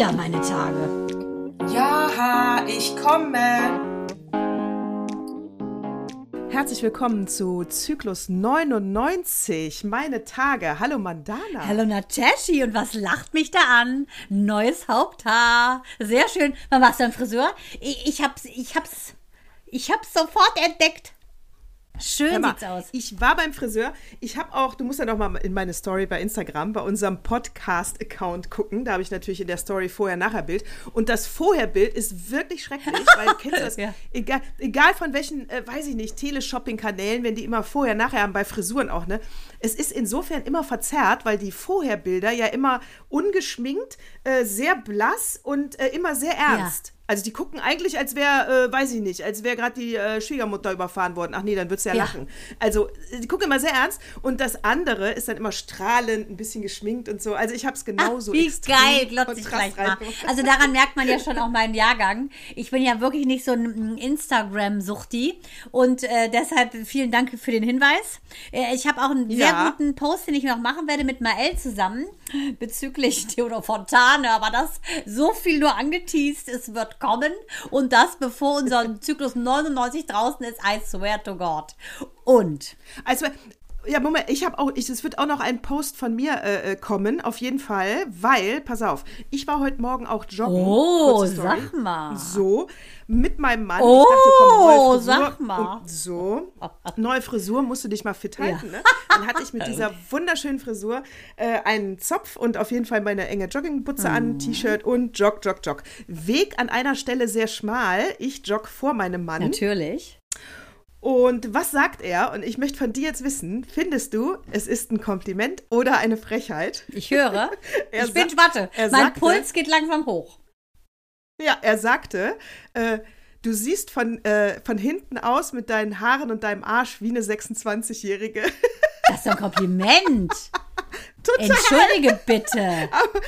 wieder meine Tage. Ja, ich komme. Herzlich willkommen zu Zyklus 99, meine Tage. Hallo Mandana. Hallo Nateshi und was lacht mich da an? Neues Haupthaar. Sehr schön. Wann warst du beim Friseur? Ich, ich hab's, ich hab's, ich hab's sofort entdeckt. Schön mal, sieht's aus. Ich war beim Friseur. Ich habe auch, du musst ja noch mal in meine Story bei Instagram, bei unserem Podcast-Account gucken. Da habe ich natürlich in der Story Vorher-Nachher-Bild. Und das Vorher-Bild ist wirklich schrecklich, weil kennst du das? Ja. egal, egal von welchen, äh, weiß ich nicht, Teleshopping-Kanälen, wenn die immer Vorher-Nachher haben, bei Frisuren auch, ne? Es ist insofern immer verzerrt, weil die Vorher-Bilder ja immer ungeschminkt, äh, sehr blass und äh, immer sehr ernst. Also die gucken eigentlich, als wäre, äh, weiß ich nicht, als wäre gerade die äh, Schwiegermutter überfahren worden. Ach nee, dann du ja, Ja. lachen. Also die gucken immer sehr ernst und das andere ist dann immer strahlend, ein bisschen geschminkt und so. Also ich habe es genauso Ach, wie geil, glotze ich gleich mal. Also daran merkt man ja schon auch meinen Jahrgang. Ich bin ja wirklich nicht so ein Instagram-Suchti und äh, deshalb vielen Dank für den Hinweis. Äh, ich habe auch einen sehr Ja. guten Post, den ich noch machen werde mit Mael zusammen bezüglich Theodor Fontane, aber das so viel nur angeteased, es wird kommen und das bevor unser Zyklus 99 draußen ist, I swear to God. Und Also, ja, Moment, ich habe auch, ich, es wird auch noch ein Post von mir äh, äh, kommen, auf jeden Fall, weil, pass auf, ich war heute Morgen auch joggen. Oh, sag mal. So, mit meinem Mann. Oh, ich dachte, komm, neue Frisur. sag mal. So, neue Frisur, musst du dich mal fit halten, ne? Dann hatte ich mit dieser wunderschönen Frisur äh, einen Zopf und auf jeden Fall meine enge Joggingbutze Mhm. an, T-Shirt und jog, jog, jog. Weg an einer Stelle sehr schmal. Ich jog vor meinem Mann. natürlich. Und was sagt er? Und ich möchte von dir jetzt wissen, findest du, es ist ein Kompliment oder eine Frechheit? Ich höre. Er ich bin er Mein sagte- Puls geht langsam hoch. Ja, er sagte, äh, du siehst von, äh, von hinten aus mit deinen Haaren und deinem Arsch wie eine 26-Jährige. Das ist ein Kompliment. Total. Entschuldige bitte. Aber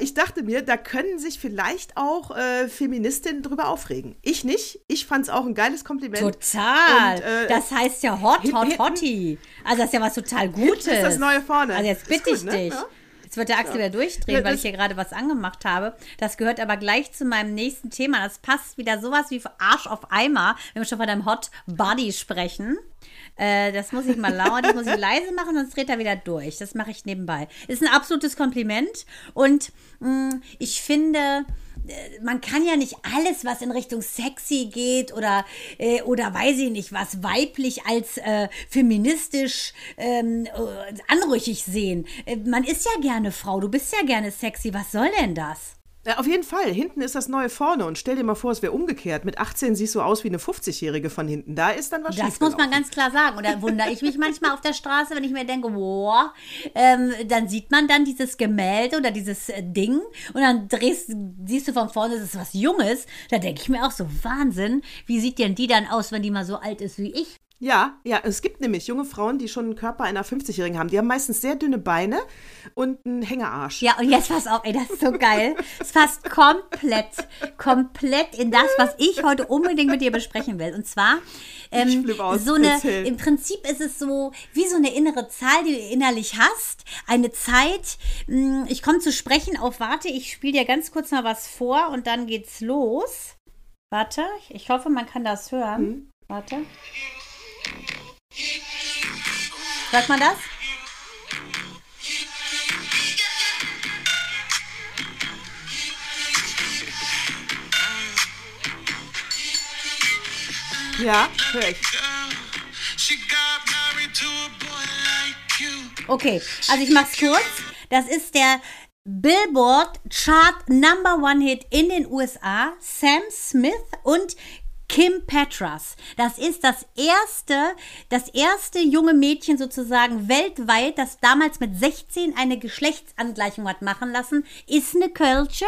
ich dachte mir, da können sich vielleicht auch äh, Feministinnen drüber aufregen. Ich nicht. Ich fand es auch ein geiles Kompliment. Total. Und, äh, das heißt ja hot, hot, hinten- hotty. Also das ist ja was total Gutes. ist das Neue vorne. Also jetzt bitte gut, ich ne? dich. Ja. Jetzt wird der Axel wieder durchdrehen, Ja, weil das- ich hier gerade was angemacht habe. Das gehört aber gleich zu meinem nächsten Thema. Das passt wieder sowas wie Arsch auf Eimer, wenn wir schon von deinem Hot Body sprechen. Äh, das muss ich mal laut, das muss ich leise machen, sonst dreht er wieder durch. Das mache ich nebenbei. Ist ein absolutes Kompliment und mh, ich finde, äh, man kann ja nicht alles, was in Richtung sexy geht oder, äh, oder weiß ich nicht, was weiblich als äh, feministisch ähm, äh, anrüchig sehen. Man ist ja gerne Frau, du bist ja gerne sexy. Was soll denn das? Ja, auf jeden Fall. Hinten ist das Neue vorne. Und stell dir mal vor, es wäre umgekehrt. Mit 18 siehst du aus wie eine 50-Jährige von hinten. Da ist dann was Das muss man ganz klar sagen. Und da wundere ich mich manchmal auf der Straße, wenn ich mir denke, boah, ähm, dann sieht man dann dieses Gemälde oder dieses äh, Ding und dann drehst, siehst du von vorne, das ist was Junges. Da denke ich mir auch so, Wahnsinn, wie sieht denn die dann aus, wenn die mal so alt ist wie ich? Ja, ja, es gibt nämlich junge Frauen, die schon einen Körper einer 50-Jährigen haben. Die haben meistens sehr dünne Beine und einen Hängearsch. Ja, und jetzt pass auf, ey, das ist so geil. Es passt komplett, komplett in das, was ich heute unbedingt mit dir besprechen will. Und zwar, ähm, aus. so eine, Erzähl. im Prinzip ist es so, wie so eine innere Zahl, die du innerlich hast. Eine Zeit, mh, ich komme zu sprechen auf, warte, ich spiele dir ganz kurz mal was vor und dann geht's los. Warte, ich hoffe, man kann das hören. Warte. Hört man das? Ja, hör ich. Okay, also ich mach's kurz. Das ist der Billboard Chart Number One Hit in den USA. Sam Smith und Kim Petras. Das ist das erste, das erste junge Mädchen sozusagen weltweit, das damals mit 16 eine Geschlechtsangleichung hat machen lassen. Ist eine Kölsche.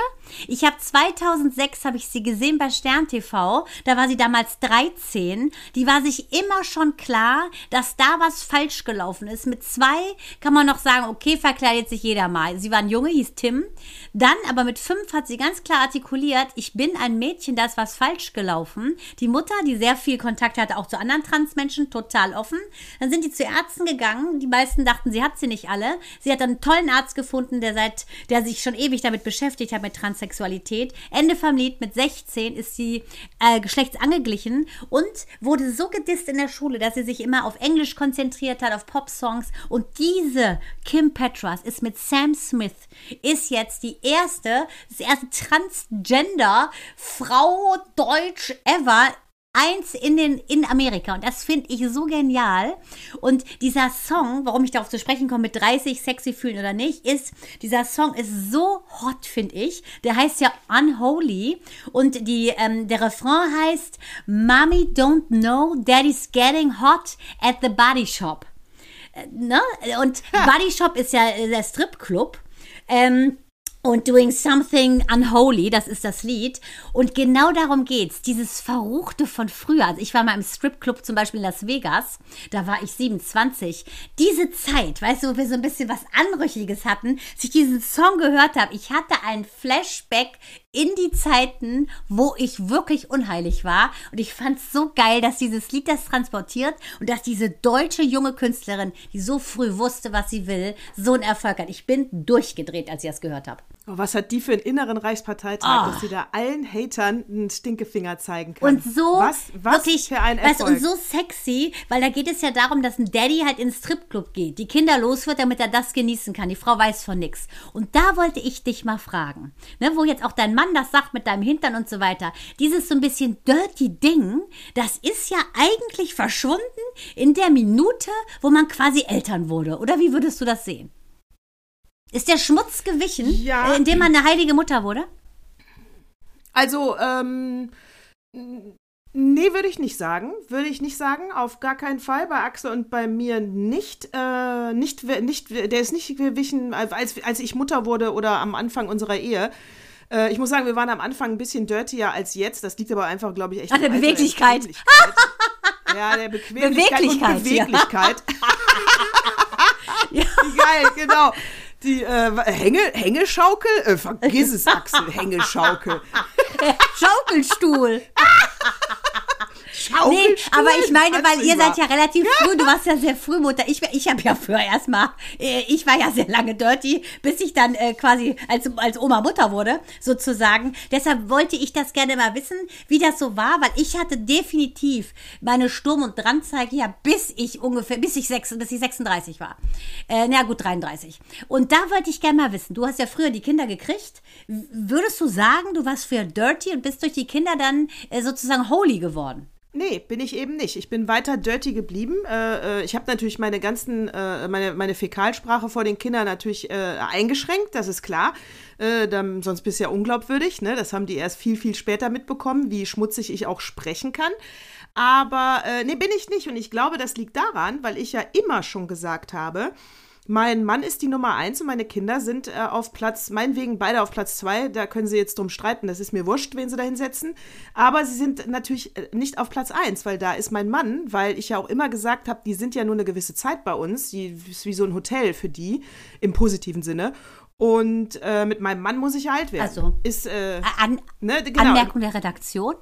Ich habe 2006 habe ich sie gesehen bei Stern TV. Da war sie damals 13. Die war sich immer schon klar, dass da was falsch gelaufen ist. Mit zwei kann man noch sagen, okay, verkleidet sich jeder mal. Sie war ein Junge, hieß Tim. Dann aber mit fünf hat sie ganz klar artikuliert, ich bin ein Mädchen, da ist was falsch gelaufen. Die Mutter, die sehr viel Kontakt hatte, auch zu anderen Transmenschen, total offen. Dann sind die zu Ärzten gegangen. Die meisten dachten, sie hat sie nicht alle. Sie hat einen tollen Arzt gefunden, der seit, der sich schon ewig damit beschäftigt hat, mit Transsexualität. Ende vom Lied, mit 16 ist sie äh, geschlechtsangeglichen und wurde so gedisst in der Schule, dass sie sich immer auf Englisch konzentriert hat, auf Pop-Songs. Und diese Kim Petras ist mit Sam Smith, ist jetzt die erste, das erste Transgender-Frau Deutsch ever eins in, den, in Amerika und das finde ich so genial. Und dieser Song, warum ich darauf zu sprechen komme, mit 30 sexy fühlen oder nicht, ist, dieser Song ist so hot, finde ich. Der heißt ja Unholy und die, ähm, der Refrain heißt Mommy don't know Daddy's getting hot at the body shop. Äh, ne? Und Body Shop ist ja der Stripclub. Ähm, und Doing Something Unholy, das ist das Lied. Und genau darum geht's. Dieses Verruchte von früher. Also ich war mal im Stripclub zum Beispiel in Las Vegas. Da war ich 27. Diese Zeit, weißt du, wo wir so ein bisschen was Anrüchiges hatten, als ich diesen Song gehört habe, ich hatte ein Flashback in die Zeiten, wo ich wirklich unheilig war. Und ich fand es so geil, dass dieses Lied das transportiert und dass diese deutsche junge Künstlerin, die so früh wusste, was sie will, so einen Erfolg hat. Ich bin durchgedreht, als ich das gehört habe. Oh, was hat die für einen inneren Reichsparteitag, Oh. dass sie da allen Hatern einen Stinkefinger zeigen kann? Und so was, was wirklich, für ein Erfolg. und so sexy, weil da geht es ja darum, dass ein Daddy halt ins Stripclub geht, die Kinder los wird, damit er das genießen kann. Die Frau weiß von nichts. Und da wollte ich dich mal fragen, ne, wo jetzt auch dein Mann das sagt mit deinem Hintern und so weiter. Dieses so ein bisschen dirty Ding, das ist ja eigentlich verschwunden in der Minute, wo man quasi Eltern wurde. Oder wie würdest du das sehen? Ist der Schmutz gewichen, Ja. äh, indem man eine heilige Mutter wurde? Also, ähm, nee, würde ich nicht sagen. Würde ich nicht sagen. Auf gar keinen Fall. Bei Axel und bei mir nicht. Äh, nicht, nicht der ist nicht gewichen, als, als ich Mutter wurde oder am Anfang unserer Ehe. Äh, ich muss sagen, wir waren am Anfang ein bisschen dirtier als jetzt. Das liegt aber einfach, glaube ich, echt An der Beweglichkeit. Bequemlichkeit. Ja, der Bequemlichkeit Beweglichkeit, und Beweglichkeit. Wie geil, genau. Die äh, Hänge, Hängeschaukel? Äh, vergiss es, Axel, Hängeschaukel. Schaukelstuhl. Nee, Schaukelstuhl? aber ich meine, weil ihr seid ja relativ früh, du warst ja sehr früh Mutter. Ich, ich habe ja früher erstmal, äh, ich war ja sehr lange dirty, bis ich dann äh, quasi als, als Oma Mutter wurde, sozusagen. Deshalb wollte ich das gerne mal wissen, wie das so war, weil ich hatte definitiv meine Sturm- und Drangzeige ja bis ich ungefähr, bis ich, sechs, bis ich 36 war. Äh, na gut, 33. Und da wollte ich gerne mal wissen, du hast ja früher die Kinder gekriegt. Würdest du sagen, du warst früher dirty und bist durch die Kinder dann äh, sozusagen holy geworden? Nee, bin ich eben nicht. Ich bin weiter dirty geblieben. Äh, äh, ich habe natürlich meine ganzen, äh, meine, meine Fäkalsprache vor den Kindern natürlich äh, eingeschränkt, das ist klar. Äh, dann, sonst bist du ja unglaubwürdig. Ne? Das haben die erst viel, viel später mitbekommen, wie schmutzig ich auch sprechen kann. Aber äh, nee, bin ich nicht. Und ich glaube, das liegt daran, weil ich ja immer schon gesagt habe, mein Mann ist die Nummer eins und meine Kinder sind äh, auf Platz, meinetwegen beide auf Platz zwei. Da können sie jetzt drum streiten. Das ist mir wurscht, wen sie da hinsetzen. Aber sie sind natürlich äh, nicht auf Platz eins, weil da ist mein Mann, weil ich ja auch immer gesagt habe, die sind ja nur eine gewisse Zeit bei uns. Die ist wie so ein Hotel für die im positiven Sinne. Und äh, mit meinem Mann muss ich alt werden. Also. ist äh, An ne, genau. Anmerkung der Redaktion.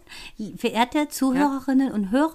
Verehrte Zuhörerinnen und Hörer,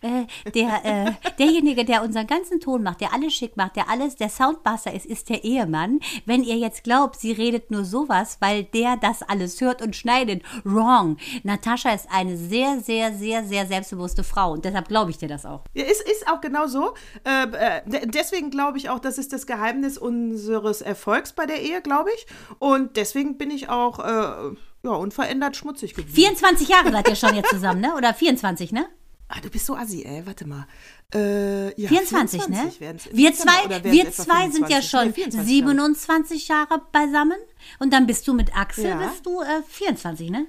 äh, der, äh, derjenige, der unseren ganzen Ton macht, der alles schick macht, der alles, der Soundbuster ist, ist der Ehemann. Wenn ihr jetzt glaubt, sie redet nur sowas, weil der das alles hört und schneidet, wrong. Natascha ist eine sehr, sehr, sehr, sehr selbstbewusste Frau und deshalb glaube ich dir das auch. Ja, ist, ist auch genau so. Äh, äh, de- deswegen glaube ich auch, das ist das Geheimnis unseres Erfolgs bei der Ehe, glaube ich. Und deswegen bin ich auch äh, ja, unverändert schmutzig geblieben. 24 Jahre seid ihr schon jetzt zusammen, ne? Oder 24, ne? Ah, du bist so assi, ey. Warte mal. Äh, ja, 24, ne? werden's- Wir Genau, zwei, wir zwei sind ja 25? schon Nee, 24 27 Jahre beisammen und dann bist du mit Axel, Ja. bist du äh, 24, ne?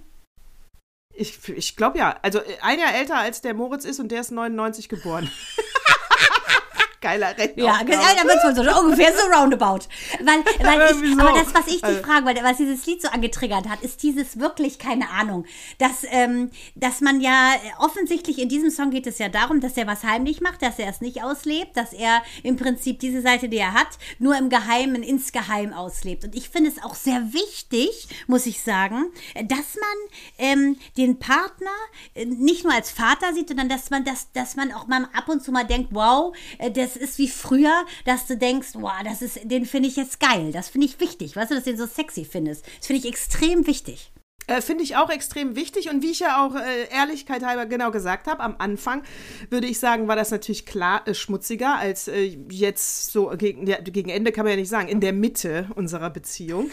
Ich, ich glaube ja. Also äh, ein Jahr älter als der Moritz ist und der ist 99 geboren. Geiler Rennen. Ja, ja da wird es wohl so ungefähr so roundabout. Weil, weil ich, aber das, was ich dich Also- frage, weil was dieses Lied so angetriggert hat, ist dieses wirklich, keine Ahnung, dass, ähm, dass man ja äh, offensichtlich in diesem Song geht es ja darum, dass er was heimlich macht, dass er es nicht auslebt, dass er im Prinzip diese Seite, die er hat, nur im Geheimen, insgeheim auslebt. Und ich finde es auch sehr wichtig, muss ich sagen, dass man ähm, den Partner äh, nicht nur als Vater sieht, sondern dass man das, dass man auch mal ab und zu mal denkt, wow, äh, das ist wie früher, dass du denkst, wow, das ist, den finde ich jetzt geil. Das finde ich wichtig. Weißt du, dass du den so sexy findest. Das finde ich extrem wichtig. Äh, Finde ich auch extrem wichtig und wie ich ja auch äh, Ehrlichkeit halber genau gesagt habe, am Anfang würde ich sagen, war das natürlich klar äh, schmutziger als äh, jetzt so gegen, ja, gegen Ende kann man ja nicht sagen, in der Mitte unserer Beziehung.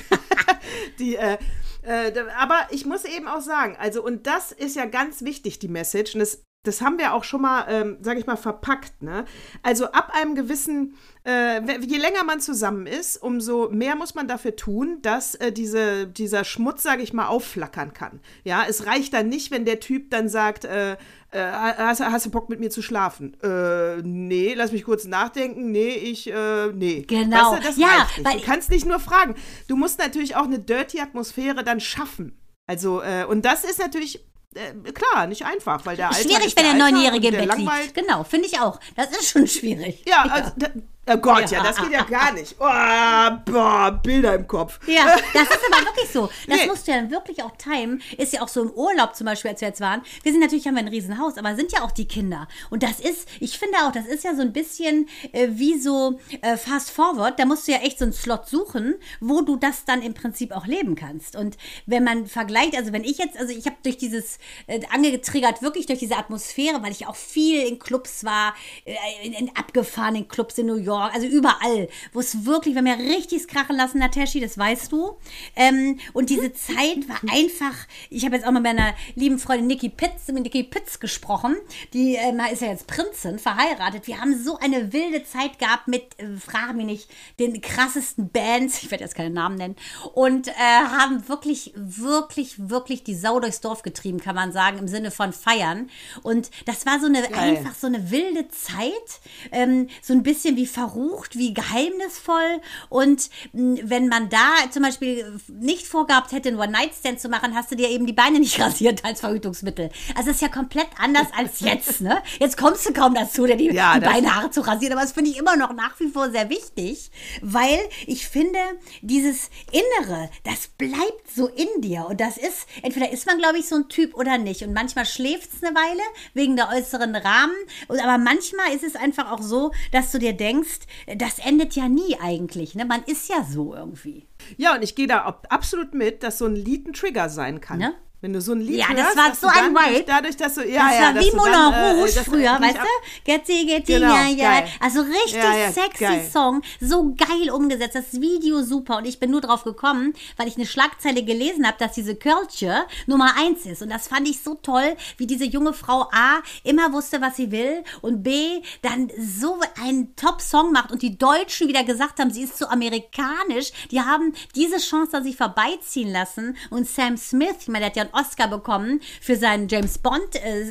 die, äh, äh, aber ich muss eben auch sagen, also und das ist ja ganz wichtig, die Message und das das haben wir auch schon mal, ähm, sage ich mal, verpackt. Ne? Also ab einem gewissen, äh, je länger man zusammen ist, umso mehr muss man dafür tun, dass äh, diese, dieser Schmutz, sage ich mal, aufflackern kann. Ja, es reicht dann nicht, wenn der Typ dann sagt, äh, äh, hast, hast du Bock mit mir zu schlafen? Äh, nee, lass mich kurz nachdenken. Nee, ich, äh, nee. Genau. Weißt du, das Ja, weil- Du kannst nicht nur fragen. Du musst natürlich auch eine dirty Atmosphäre dann schaffen. Also, äh, und das ist natürlich, äh, klar, nicht einfach, weil der Alltag schwierig, ist wenn der Neunjährige im der Bett liegt. Genau, finde ich auch. Das ist schon schwierig. Ja, also, da, oh Gott, ja. Ja. das geht ja gar nicht. Oh, boah, Bilder im Kopf. Ja, das ist aber wirklich so. Das Nee. musst du ja wirklich auch timen. Ist ja auch so im Urlaub zum Beispiel, als wir jetzt waren. Wir sind natürlich, haben wir ein Riesenhaus, aber sind ja auch die Kinder. Und das ist, ich finde auch, das ist ja so ein bisschen äh, wie so äh, Fast Forward. Da musst du ja echt so einen Slot suchen, wo du das dann im Prinzip auch leben kannst. Und wenn man vergleicht, also wenn ich jetzt, also ich habe durch dieses äh, angetriggert, wirklich durch diese Atmosphäre, weil ich auch viel in Clubs war, äh, in, in abgefahrenen Clubs in New York, also überall, wo es wirklich, wir haben ja richtig krachen lassen, Nataschi, das weißt du. Ähm, und diese Zeit war einfach, ich habe jetzt auch mal mit meiner lieben Freundin Nikki Pitts, mit Nikki Pitts gesprochen, die ähm, ist ja jetzt Prinzin, verheiratet. Wir haben so eine wilde Zeit gehabt mit, äh, frage mich nicht, den krassesten Bands, ich werde jetzt keine Namen nennen, und äh, haben wirklich, wirklich, wirklich die Sau durchs Dorf getrieben, kann man sagen, im Sinne von feiern. Und das war so eine, einfach so eine wilde Zeit, ähm, so ein bisschen wie verrucht, wie geheimnisvoll. Und mh, wenn man da zum Beispiel nicht vorgehabt hätte, einen One-Night-Stand zu machen, hast du dir eben die Beine nicht rasiert als Verhütungsmittel. Also das ist ja komplett anders als jetzt, ne? Jetzt kommst du kaum dazu, dir die, Ja, die Beinhaare zu rasieren. Aber das finde ich immer noch nach wie vor sehr wichtig, weil ich finde, dieses Innere, das bleibt so in dir. Und das ist, entweder ist man, glaube ich, so ein Typ oder nicht. Und manchmal schläft es eine Weile wegen der äußeren Rahmen. Aber manchmal ist es einfach auch so, dass du dir denkst, das endet ja nie eigentlich. Ne? Man ist ja so irgendwie. Ja, und ich gehe da ab- absolut mit, dass so ein Lied ein Trigger sein kann. Ne? Wenn du so ein Lied Ja, hörst, das war so ein Vibe. durch- Dadurch, dass du, ja, das ja, war dass wie Moulin dann, äh, Rouge das früher, weißt du? Getty, Getty, Genau, ja, ja. geil. Also richtig Ja, ja, sexy geil. Song. So geil umgesetzt. Das Video super. Und ich bin nur drauf gekommen, weil ich eine Schlagzeile gelesen habe, dass diese Culture Nummer eins ist. Und das fand ich so toll, wie diese junge Frau A immer wusste, was sie will und B dann so einen Top-Song macht und die Deutschen wieder gesagt haben, sie ist zu amerikanisch. Die haben diese Chance an sich vorbeiziehen lassen. Und Sam Smith, ich meine, der hat ja einen Oscar bekommen für seinen James Bond äh,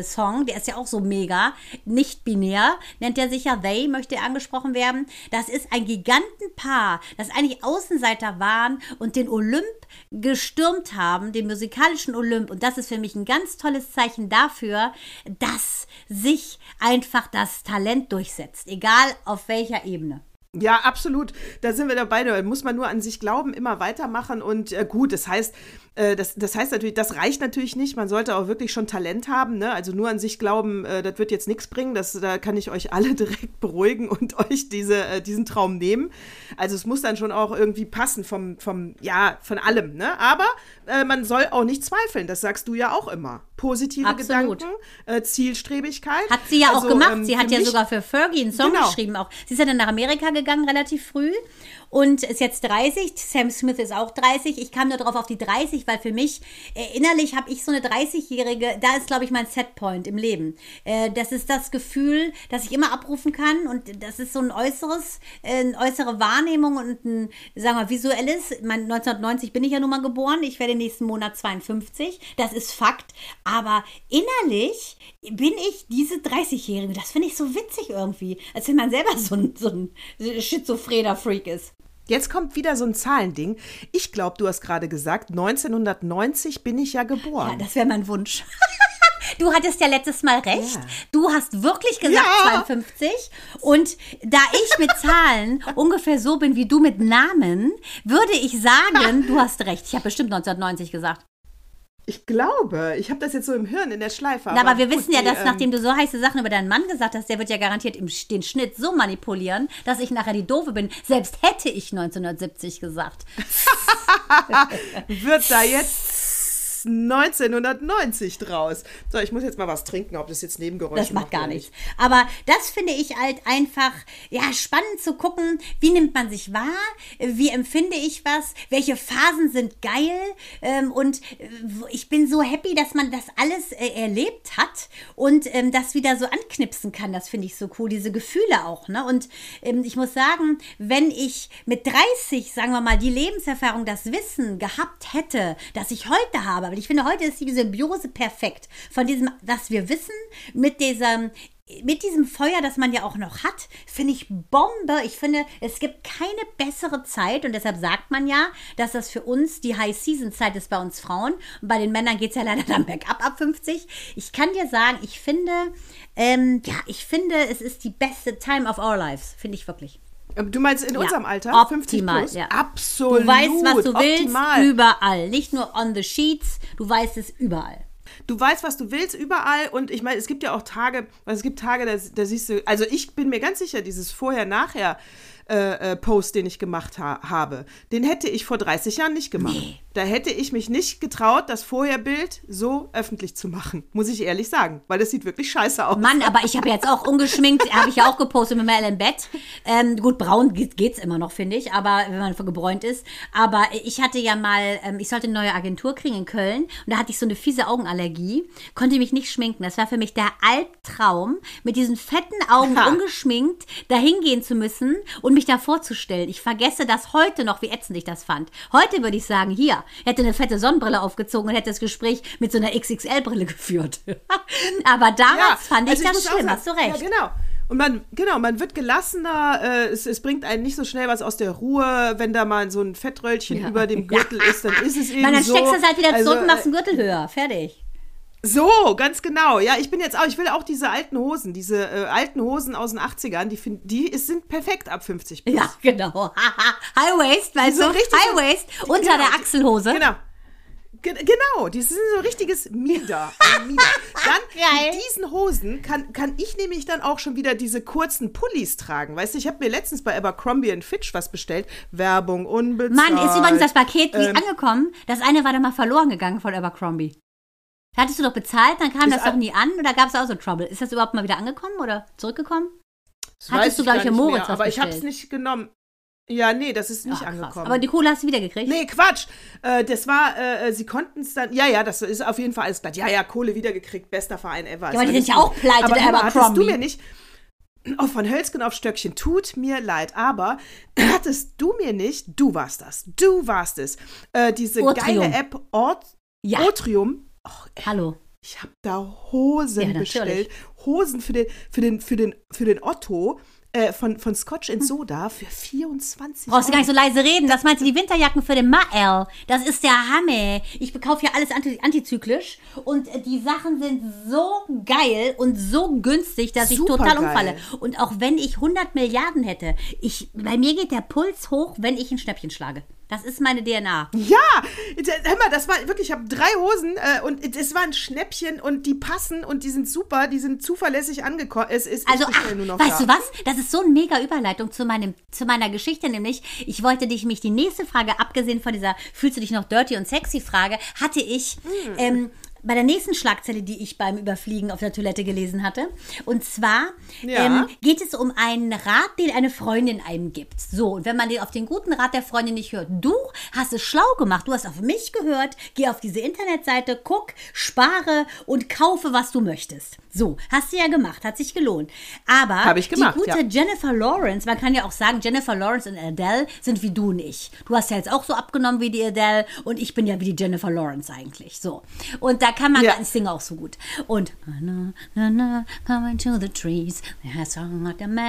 äh, der ist ja auch so mega, nicht binär, nennt er sich ja They, möchte er angesprochen werden. Das ist ein Gigantenpaar, das eigentlich Außenseiter waren und den Olymp gestürmt haben, den musikalischen Olymp. Und das ist für mich ein ganz tolles Zeichen dafür, dass sich einfach das Talent durchsetzt, egal auf welcher Ebene. Ja, absolut. Da sind wir dabei. Da muss man nur an sich glauben, immer weitermachen. Und äh, gut, das heißt, äh, das, das heißt natürlich, das reicht natürlich nicht. Man sollte auch wirklich schon Talent haben. Ne? Also nur an sich glauben, äh, das wird jetzt nichts bringen. Das, da kann ich euch alle direkt beruhigen und euch diese, äh, diesen Traum nehmen. Also es muss dann schon auch irgendwie passen vom, vom ja, von allem. Ne? Aber äh, man soll auch nicht zweifeln. Das sagst du ja auch immer. Positive Absolut. Gedanken, äh, Zielstrebigkeit. Hat sie ja auch Also, gemacht. ähm, sie hat ja sogar für Fergie einen Song Genau. geschrieben auch. Sie ist ja dann nach Amerika gegangen, relativ früh. Und ist jetzt 30. Sam Smith ist auch 30. Ich kam nur drauf auf die 30, weil für mich äh, innerlich habe ich so eine 30-Jährige, da ist, glaube ich, mein Setpoint im Leben. Äh, das ist das Gefühl, das ich immer abrufen kann und das ist so ein äußeres, äh, eine äußere Wahrnehmung und ein, sagen wir, visuelles. Mein, 1990 bin ich ja nun mal geboren. Ich werde nächsten Monat 52. Das ist Fakt. Aber innerlich bin ich diese 30-Jährige. Das finde ich so witzig irgendwie. Als wenn man selber so ein, so ein schizophrener Freak ist. Jetzt kommt wieder so ein Zahlending. Ich glaube, du hast gerade gesagt, 1990 bin ich ja geboren. Ja, das wäre mein Wunsch. Du hattest ja letztes Mal recht. Ja. Du hast wirklich gesagt Ja. 52. Und da ich mit Zahlen ungefähr so bin wie du mit Namen, würde ich sagen, du hast recht. Ich habe bestimmt 1990 gesagt. Ich glaube, ich habe das jetzt so im Hirn in der Schleife. Na, aber wir gut, wissen ja, die, dass ähm, nachdem du so heiße Sachen über deinen Mann gesagt hast, der wird ja garantiert im, den Schnitt so manipulieren, dass ich nachher die Doofe bin. Selbst hätte ich 1970 gesagt. wird da jetzt 1990 draus. So, ich muss jetzt mal was trinken, ob das jetzt Nebengeräusche Das macht gar nichts. Aber das finde ich halt einfach, ja, spannend zu gucken, wie nimmt man sich wahr, wie empfinde ich was, welche Phasen sind geil ähm, und äh, ich bin so happy, dass man das alles äh, erlebt hat und ähm, das wieder so anknipsen kann. Das finde ich so cool, diese Gefühle auch. Ne? Und ähm, ich muss sagen, wenn ich mit 30, sagen wir mal, die Lebenserfahrung, das Wissen gehabt hätte, das ich heute habe, weil ich finde, heute ist die Symbiose perfekt von diesem, was wir wissen, mit diesem mit diesem Feuer, das man ja auch noch hat, finde ich Bombe. Ich finde, es gibt keine bessere Zeit und deshalb sagt man ja, dass das für uns die High-Season-Zeit ist bei uns Frauen. Und bei den Männern geht es ja leider dann bergab ab 50. Ich kann dir sagen, ich finde, ähm, ja, ich finde, es ist die beste Time of our lives. Finde ich wirklich. Ähm, Du meinst in Ja, unserem Alter? 50 optimal, plus? ja. Absolut. Du weißt, was du optimal. willst, überall. Nicht nur on the sheets, du weißt es überall. Du weißt, was du willst, überall. Und ich meine, es gibt ja auch Tage, also es gibt Tage, da, da siehst du, also ich bin mir ganz sicher, dieses Vorher-Nachher. Äh, äh, den ich gemacht ha habe, den hätte ich vor 30 Jahren nicht gemacht. Da hätte ich mich nicht getraut, das Vorherbild so öffentlich zu machen, muss ich ehrlich sagen, weil das sieht wirklich scheiße aus. Mann, aber ich habe jetzt auch ungeschminkt, habe ich ja auch gepostet mit Mel im Bett. Ähm, gut, braun geht, geht's immer noch, finde ich, aber wenn man gebräunt ist. Aber ich hatte ja mal, ähm, ich sollte eine neue Agentur kriegen in Köln und da hatte ich so eine fiese Augenallergie, konnte mich nicht schminken. Das war für mich der Albtraum, mit diesen fetten Augen Ha. ungeschminkt dahin gehen zu müssen und mich da vorzustellen. Ich vergesse das heute noch, wie ätzend ich das fand. Heute würde ich sagen, hier, hätte eine fette Sonnenbrille aufgezogen und hätte das Gespräch mit so einer XXL-Brille geführt. aber damals fand ich also das muss auch schlimm, sagen, hast du recht. Ja, genau. Und man, genau, man wird gelassener, äh, es, es bringt einen nicht so schnell was aus der Ruhe, wenn da mal so ein Fettröllchen Ja. über dem Gürtel ist, dann ist es eben Man, dann so. steckst du es halt wieder Also, zurück und machst äh, den Gürtel höher. Fertig. So, ganz genau. Ja, ich bin jetzt auch, ich will auch diese alten Hosen, diese äh, alten Hosen aus den 80ern, die, find, die ist, sind perfekt ab 50 plus. Ja, genau. High Waist, weißt So du? richtig High so- Waist unter Genau, der Achselhose. Genau. Ge- Genau, die sind so richtiges Mieder. ein Mieder. Dann Geil. mit diesen Hosen kann, kann ich nämlich dann auch schon wieder diese kurzen Pullis tragen. Weißt du, ich habe mir letztens bei Abercrombie Fitch was bestellt. Werbung unbezahlt. Mann, ist übrigens das Paket Ähm, angekommen. Das eine war doch mal verloren gegangen von Abercrombie. Hattest du doch bezahlt, dann kam Ist das doch nie an oder gab es auch so Trouble? Ist das überhaupt mal wieder angekommen oder zurückgekommen? das hattest du, ich glaub gar ich, im Moritz mehr, Aber ich habe es nicht genommen. Ja, nee, das ist nicht Ach, krass. angekommen. Aber die Kohle hast du wieder gekriegt? Nee, Quatsch. Äh, das war, äh, sie konnten es dann, ja, ja, das ist auf jeden Fall alles glatt. Ja, ja, Kohle wiedergekriegt, bester Verein ever. Ja, aber die sind ja auch pleite, aber der hattest du mir nicht, oh, von Hölzgen auf Stöckchen, tut mir leid, aber hattest du mir nicht, du warst das, du warst es, äh, diese Otrium. geile App Ort, Ja. Otrium, Hallo. ich habe da Hosen Ja, bestellt, Hosen für den, für den, für den, für den Otto, äh, von, von Scotch and Soda für 24 Brauchst du gar nicht so leise reden. Das meinst du die Winterjacken für den Mael. Das ist der Hammer. Ich bekaufe ja alles anti antizyklisch. Und äh, die Sachen sind so geil und so günstig, dass ich total Supergeil. umfalle. Und auch wenn ich 100 Milliarden hätte, ich, bei mir geht der Puls hoch, wenn ich ein Schnäppchen schlage. Das ist meine DNA. Ja, hör mal, das war wirklich, ich habe drei Hosen äh, und es war ein Schnäppchen und die passen und die sind super, die sind zuverlässig angekommen. Es ist Also, ach, weißt da. du was? Das ist so eine mega Überleitung zu, meinem, zu meiner Geschichte, nämlich, ich wollte dich mich die nächste Frage, abgesehen von dieser, fühlst du dich noch dirty und sexy Frage, hatte ich, Hm. ähm, bei der nächsten Schlagzeile, die ich beim Überfliegen auf der Toilette gelesen hatte. Und zwar Ja. ähm, geht es um einen Rat, den eine Freundin einem gibt. So, und wenn man den auf den guten Rat der Freundin nicht hört, du hast es schlau gemacht, du hast auf mich gehört, geh auf diese Internetseite, guck, spare und kaufe, was du möchtest. So, hast du ja gemacht, hat sich gelohnt. Aber Hab ich gemacht, die gute ja. Jennifer Lawrence, man kann ja auch sagen, Jennifer Lawrence und Adele sind wie du und ich. Du hast ja jetzt auch so abgenommen wie die Adele und ich bin ja wie die Jennifer Lawrence eigentlich. So. Und da kann man, Ja. ich singe auch so gut. Und na, na, na, coming to the trees.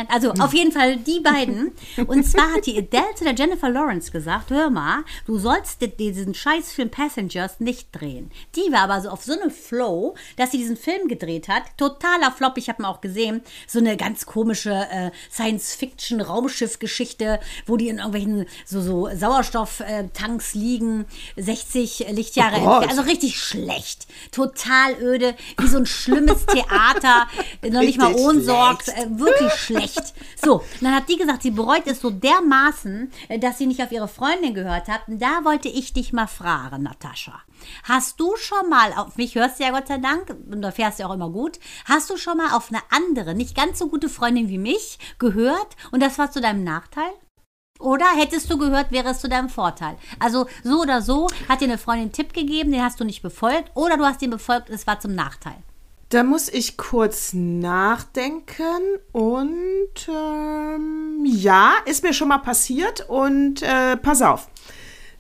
Also auf jeden Fall die beiden. Und zwar hat die Adele zu der Jennifer Lawrence gesagt, hör mal, du sollst di- diesen Scheißfilm Passengers nicht drehen. Die war aber so auf so einem Flow, dass sie diesen Film gedreht hat. Totaler Flop, ich habe ihn auch gesehen. So eine ganz komische äh, Science-Fiction-Raumschiff-Geschichte, wo die in irgendwelchen so, so Sauerstofftanks liegen, 60 Lichtjahre Oh. Also richtig schlecht. Total öde, wie so ein schlimmes Theater. Noch nicht mal schlecht. äh, wirklich schlecht. So, dann hat die gesagt, sie bereut es so dermaßen, äh, dass sie nicht auf ihre Freundin gehört hat. Und da wollte ich dich mal fragen, Natascha. Hast du schon mal, auf mich hörst du ja Gott sei Dank, und da fährst du auch immer gut, hast du schon mal auf eine andere, nicht ganz so gute Freundin wie mich gehört und das war zu deinem Nachteil? Oder hättest du gehört, wäre es zu deinem Vorteil? Also so oder so hat dir eine Freundin einen Tipp gegeben, den hast du nicht befolgt, oder du hast ihn befolgt, es war zum Nachteil. Da muss ich kurz nachdenken und ähm, ja, ist mir schon mal passiert und äh, pass auf.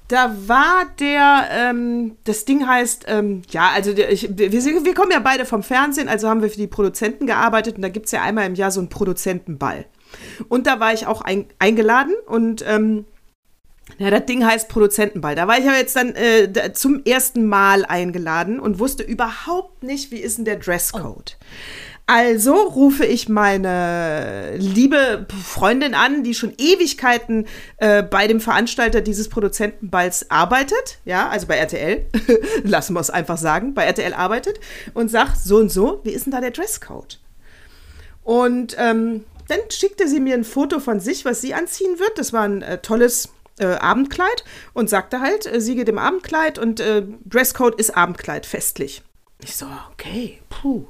Da war der, ähm, das Ding heißt, ähm, ja, also der, ich, wir, wir kommen ja beide vom Fernsehen, also haben wir für die Produzenten gearbeitet und da gibt es ja einmal im Jahr so einen Produzentenball. Und da war ich auch ein, eingeladen und ähm, ja, das Ding heißt Produzentenball. Da war ich ja jetzt dann äh, zum ersten Mal eingeladen und wusste überhaupt nicht, wie ist denn der Dresscode. Also rufe ich meine liebe Freundin an, die schon Ewigkeiten äh, bei dem Veranstalter dieses Produzentenballs arbeitet, ja, also bei RTL, lassen wir es einfach sagen, bei RTL arbeitet und sag so und so, wie ist denn da der Dresscode? Und ähm, dann schickte sie mir ein Foto von sich, was sie anziehen wird. Das war ein äh, tolles äh, Abendkleid und sagte halt, äh, sie geht im Abendkleid und äh, Dresscode ist Abendkleid, festlich. Ich so, okay, puh,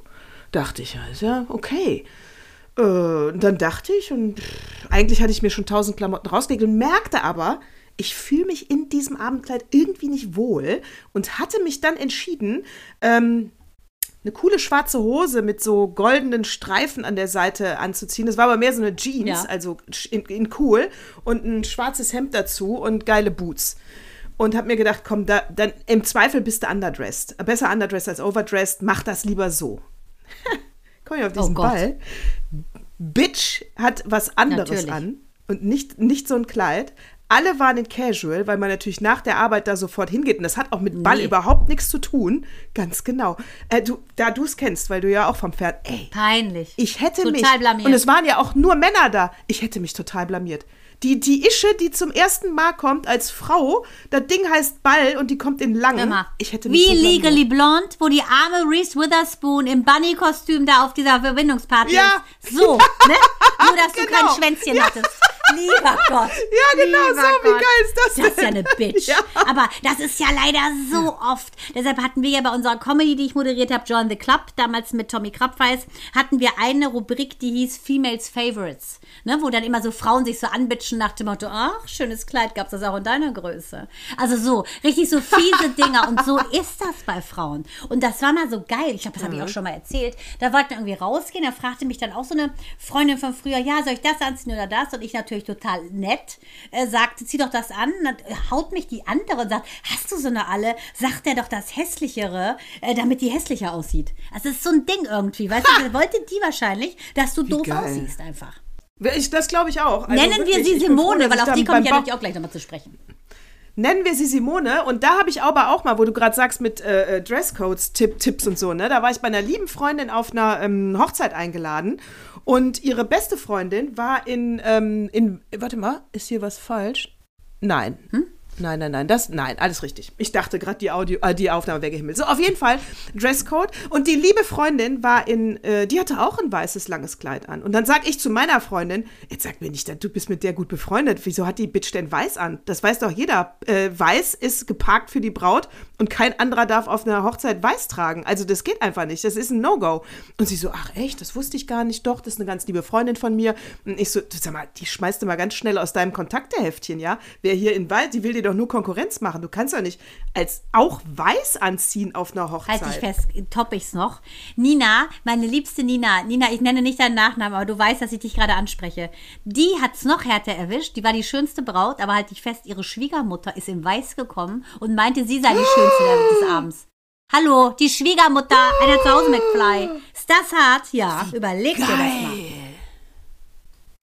dachte ich, ja, ist ja okay. Äh, dann dachte ich, und pff, eigentlich hatte ich mir schon tausend Klamotten rausgelegt und merkte aber, ich fühle mich in diesem Abendkleid irgendwie nicht wohl und hatte mich dann entschieden, ähm, eine coole schwarze Hose mit so goldenen Streifen an der Seite anzuziehen. Das war aber mehr so eine Jeans, Ja. also in, in cool und ein schwarzes Hemd dazu und geile Boots. Und habe mir gedacht, komm, da, dann im Zweifel bist du underdressed. Besser underdressed als overdressed. Mach das lieber so. komm ich auf diesen Oh. Ball. Bitch hat was anderes Natürlich. an und nicht, nicht so ein Kleid. Alle waren in Casual, weil man natürlich nach der Arbeit da sofort hingeht. Und das hat auch mit Ball Nee. überhaupt nichts zu tun. Ganz genau. Äh, du, da du es kennst, weil du ja auch vom Pferd. Ey, Peinlich. ich hätte Total mich. blamiert. Und es waren ja auch nur Männer da. Ich hätte mich total blamiert. Die, die Ische, die zum ersten Mal kommt als Frau, das Ding heißt Ball und die kommt in lang. Ich hätte Wie so. Legally Blonde, wo die arme Reese Witherspoon im Bunny-Kostüm da auf dieser Verbindungsparty Ja. ist. So, ne? Nur, dass du kein Genau. Schwänzchen Ja. hattest. Lieber Gott. Ja, genau so. Wie Gott. geil ist das Das ist ja denn? eine Bitch. Ja. Aber das ist ja leider so oft. Deshalb hatten wir ja bei unserer Comedy, die ich moderiert habe, Join the Club, damals mit Tommy Krabweis, hatten wir eine Rubrik, die hieß Females Favorites. Ne, wo dann immer so Frauen sich so anbitschen nach dem Motto, ach, schönes Kleid, gab's das auch in deiner Größe. Also so, richtig so fiese Dinger. Und so ist das bei Frauen. Und das war mal so geil. Ich glaube, das habe ich auch schon mal erzählt. Da wollten wir irgendwie rausgehen. Da fragte mich dann auch so eine Freundin von früher, ja, soll ich das anziehen oder das? Und ich natürlich total nett, äh, sagte, zieh doch das an. Dann haut mich die andere und sagt, hast du so eine alle? Sagt er doch das Hässlichere, äh, damit die hässlicher aussieht. Also das ist so ein Ding irgendwie. Weißt du, wollte die wahrscheinlich, dass du doof geil. aussiehst einfach. Ich, das glaube ich auch. Also Nennen wir wirklich, sie ich bin froh, Simone, dass weil auf die komme ich ja natürlich auch gleich nochmal zu sprechen. Nennen wir sie Simone. Und da habe ich aber auch mal, wo du gerade sagst mit äh, äh, Dresscodes, Tipp, Tipps und so, ne? Da war ich bei einer lieben Freundin auf einer ähm, Hochzeit eingeladen. Und ihre beste Freundin war in, ähm, in, warte mal, ist hier was falsch? Nein. Nein, nein, nein, das, nein, alles richtig. Ich dachte gerade, die, Audio, äh, die Aufnahme wäre gehimmelt. So, auf jeden Fall Dresscode. Und die liebe Freundin war in, äh, die hatte auch ein weißes, langes Kleid an. Und dann sag ich zu meiner Freundin, jetzt sag mir nicht, du bist mit der gut befreundet. Wieso hat die Bitch denn weiß an? Das weiß doch jeder. Äh, weiß ist geparkt für die Braut und kein anderer darf auf einer Hochzeit weiß tragen. Also das geht einfach nicht. Das ist ein No-Go. Und sie so, ach echt, das wusste ich gar nicht. Doch, das ist eine ganz liebe Freundin von mir. Und ich so, sag mal, die schmeißt du mal ganz schnell aus deinem Kontakteheftchen, ja? Wer hier in Wald, die will dir doch nur Konkurrenz machen. Du kannst doch nicht als auch weiß anziehen auf einer Hochzeit. Halt dich fest, top ich's noch. Nina, meine liebste Nina, Nina, ich nenne nicht deinen Nachnamen, aber du weißt, dass ich dich gerade anspreche. Die hat's noch härter erwischt. Die war die schönste Braut, aber halt dich fest, ihre Schwiegermutter ist in Weiß gekommen und meinte, sie sei die schönste des Abends. Hallo, die Schwiegermutter einer Zuhause McFly. Ist das hart? Ja, überleg dir das mal.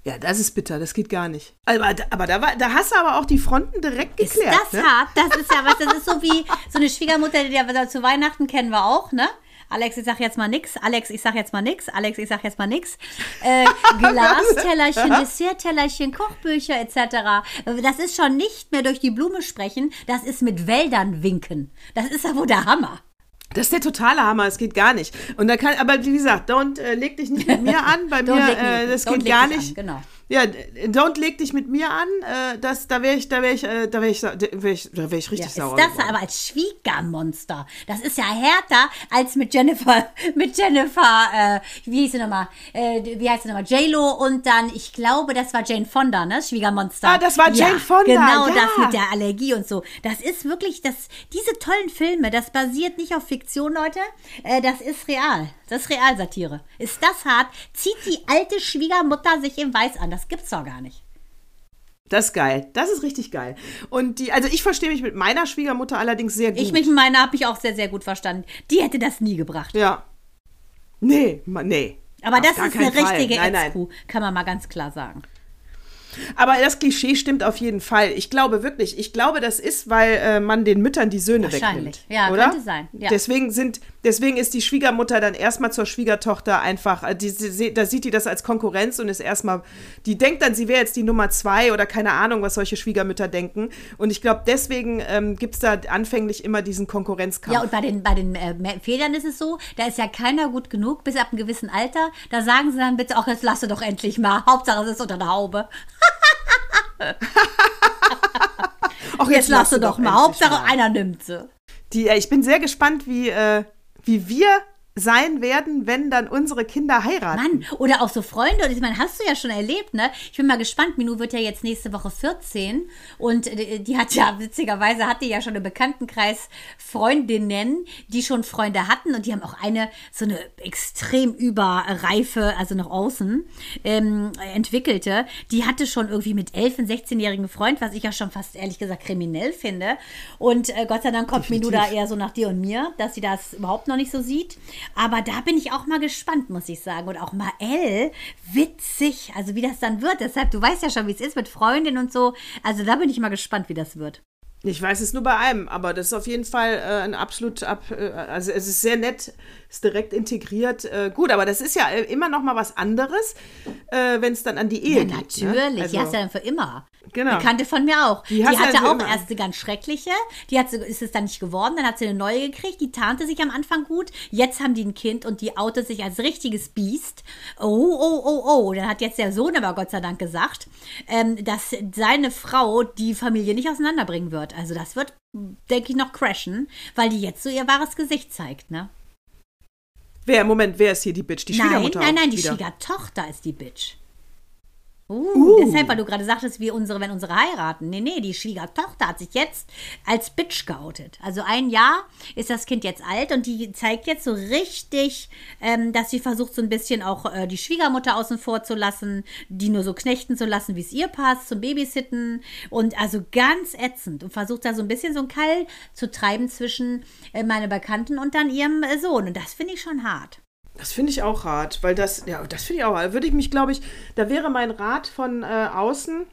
Ja, das ist bitter, das geht gar nicht. Aber, aber da, war, da hast du aber auch die Fronten direkt Ist geklärt. das ne? hart? Das ist ja was, das ist so wie so eine Schwiegermutter, die wir zu Weihnachten kennen wir auch, ne? Alex, ich sag jetzt mal nix. Alex, ich sag jetzt mal nix. Alex, ich sag jetzt mal nix. Äh, Glastellerchen, Desserttellerchen, Kochbücher etc. Das ist schon nicht mehr durch die Blume sprechen. Das ist mit Wäldern winken. Das ist ja wohl der Hammer. Das ist der totale Hammer, es geht gar nicht. Und da kann, aber wie gesagt, don't äh, leg dich nicht mit mir an. Bei mir, äh, das don't geht gar dich an, nicht. genau. Ja, don't leg dich mit mir an. Äh, das, da wäre ich, da wäre ich, äh, da wäre ich, da wäre ich, da ich Ja, richtig ist sauer. das geworden. aber als Schwiegermonster? Das ist ja härter als mit Jennifer, mit Jennifer, äh, wie hieß sie nochmal? Äh, wie heißt sie nochmal? J-Lo und dann, ich glaube, das war Jane Fonda, ne? Schwiegermonster. Ah, das war Jane Fonda, Genau ja. das mit der Allergie und so. Das ist wirklich, das, diese tollen Filme, das basiert nicht auf Fiktion, Leute. Äh, das ist real. Das ist Realsatire. Ist das hart? Zieht die alte Schwiegermutter sich im Weiß an? Das gibt's doch gar nicht. Das ist geil. Das ist richtig geil. Und die, also ich verstehe mich mit meiner Schwiegermutter allerdings sehr gut. Ich mich mit meiner habe ich auch sehr, sehr gut verstanden. Die hätte das nie gebracht. ja. Nee, nee. Aber das ist eine Fall. richtige Nein, kann man mal ganz klar sagen. Aber das Klischee stimmt auf jeden Fall. Ich glaube wirklich, ich glaube, das ist, weil äh, man den Müttern die Söhne Wahrscheinlich. wegnimmt. Ja, oder? könnte sein, ja. Deswegen, sind, deswegen ist die Schwiegermutter dann erstmal zur Schwiegertochter einfach, äh, die, sie, da sieht die das als Konkurrenz und ist erstmal, die denkt dann, sie wäre jetzt die Nummer zwei oder keine Ahnung, was solche Schwiegermütter denken. Und ich glaube, deswegen ähm, gibt es da anfänglich immer diesen Konkurrenzkampf. Ja, und bei den, bei den äh, Federn ist es so, da ist ja keiner gut genug, bis ab einem gewissen Alter. Da sagen sie dann bitte, auch jetzt lasse doch endlich mal. Hauptsache es ist unter der Haube. Ach, Jetzt lasse doch mal. endlich Hauptsache mal. einer nimmt sie. Die, äh, ich bin sehr gespannt, wie, äh, wie wir sein werden, wenn dann unsere Kinder heiraten. Mann, oder auch so Freunde. Und ich meine, hast du ja schon erlebt, ne? Ich bin mal gespannt. Minu wird ja jetzt nächste Woche 14 und äh, die hat ja, witzigerweise hat die ja schon im Bekanntenkreis Freundinnen, die schon Freunde hatten und die haben auch eine, so eine extrem überreife, also nach außen, ähm, entwickelte. Die hatte schon irgendwie mit 11- und 16-jährigen Freund, was ich ja schon fast ehrlich gesagt kriminell finde. Und äh, Gott sei Dank kommt Minu da eher so nach dir und mir, dass sie das überhaupt noch nicht so sieht. Aber da bin ich auch mal gespannt, muss ich sagen. Und auch Mael, witzig, also wie das dann wird. Deshalb, du weißt ja schon, wie es ist mit Freundin und so. Also da bin ich mal gespannt, wie das wird. Ich weiß es nur bei einem, aber das ist auf jeden Fall äh, ein absolut ab, äh, also es ist sehr nett, ist direkt integriert. Äh, gut, aber das ist ja äh, immer noch mal was anderes, äh, wenn es dann an die Ehe Ja, geht. natürlich. Ne? Die Also, hast du ja dann für immer. Genau. Bekannte von mir auch. Die Die, hatte auch immer. erst eine ganz schreckliche. Die hat, so- ist es dann nicht geworden. Dann hat sie eine neue gekriegt. Die tarnte sich am Anfang gut. Jetzt haben die ein Kind und die outet sich als richtiges Biest. Oh, oh, oh, oh. Dann hat jetzt der Sohn aber Gott sei Dank gesagt, ähm, dass seine Frau die Familie nicht auseinanderbringen wird. Also das wird, denke ich, noch crashen, weil die jetzt so ihr wahres Gesicht zeigt, ne? Wer, Moment, wer ist hier die Bitch? Die Nein, Schwiegermutter? nein, nein, die wieder. Schwiegertochter ist die Bitch. Uh, Deshalb, weil du gerade sagtest, wie unsere, wenn unsere heiraten. Nee, nee, die Schwiegertochter hat sich jetzt als Bitch geoutet. Also ein Jahr ist das Kind jetzt alt und die zeigt jetzt so richtig, ähm, dass sie versucht, so ein bisschen auch äh, die Schwiegermutter außen vor zu lassen, die nur so knechten zu lassen, wie es ihr passt, zum Babysitten und also ganz ätzend und versucht da so ein bisschen so ein Keil zu treiben zwischen äh, meiner Bekannten und dann ihrem äh, Sohn. Und das finde ich schon hart. Das finde ich auch hart, weil das, ja, das finde ich auch hart. Würde ich mich, glaube ich, da wäre mein Rat von äh, außen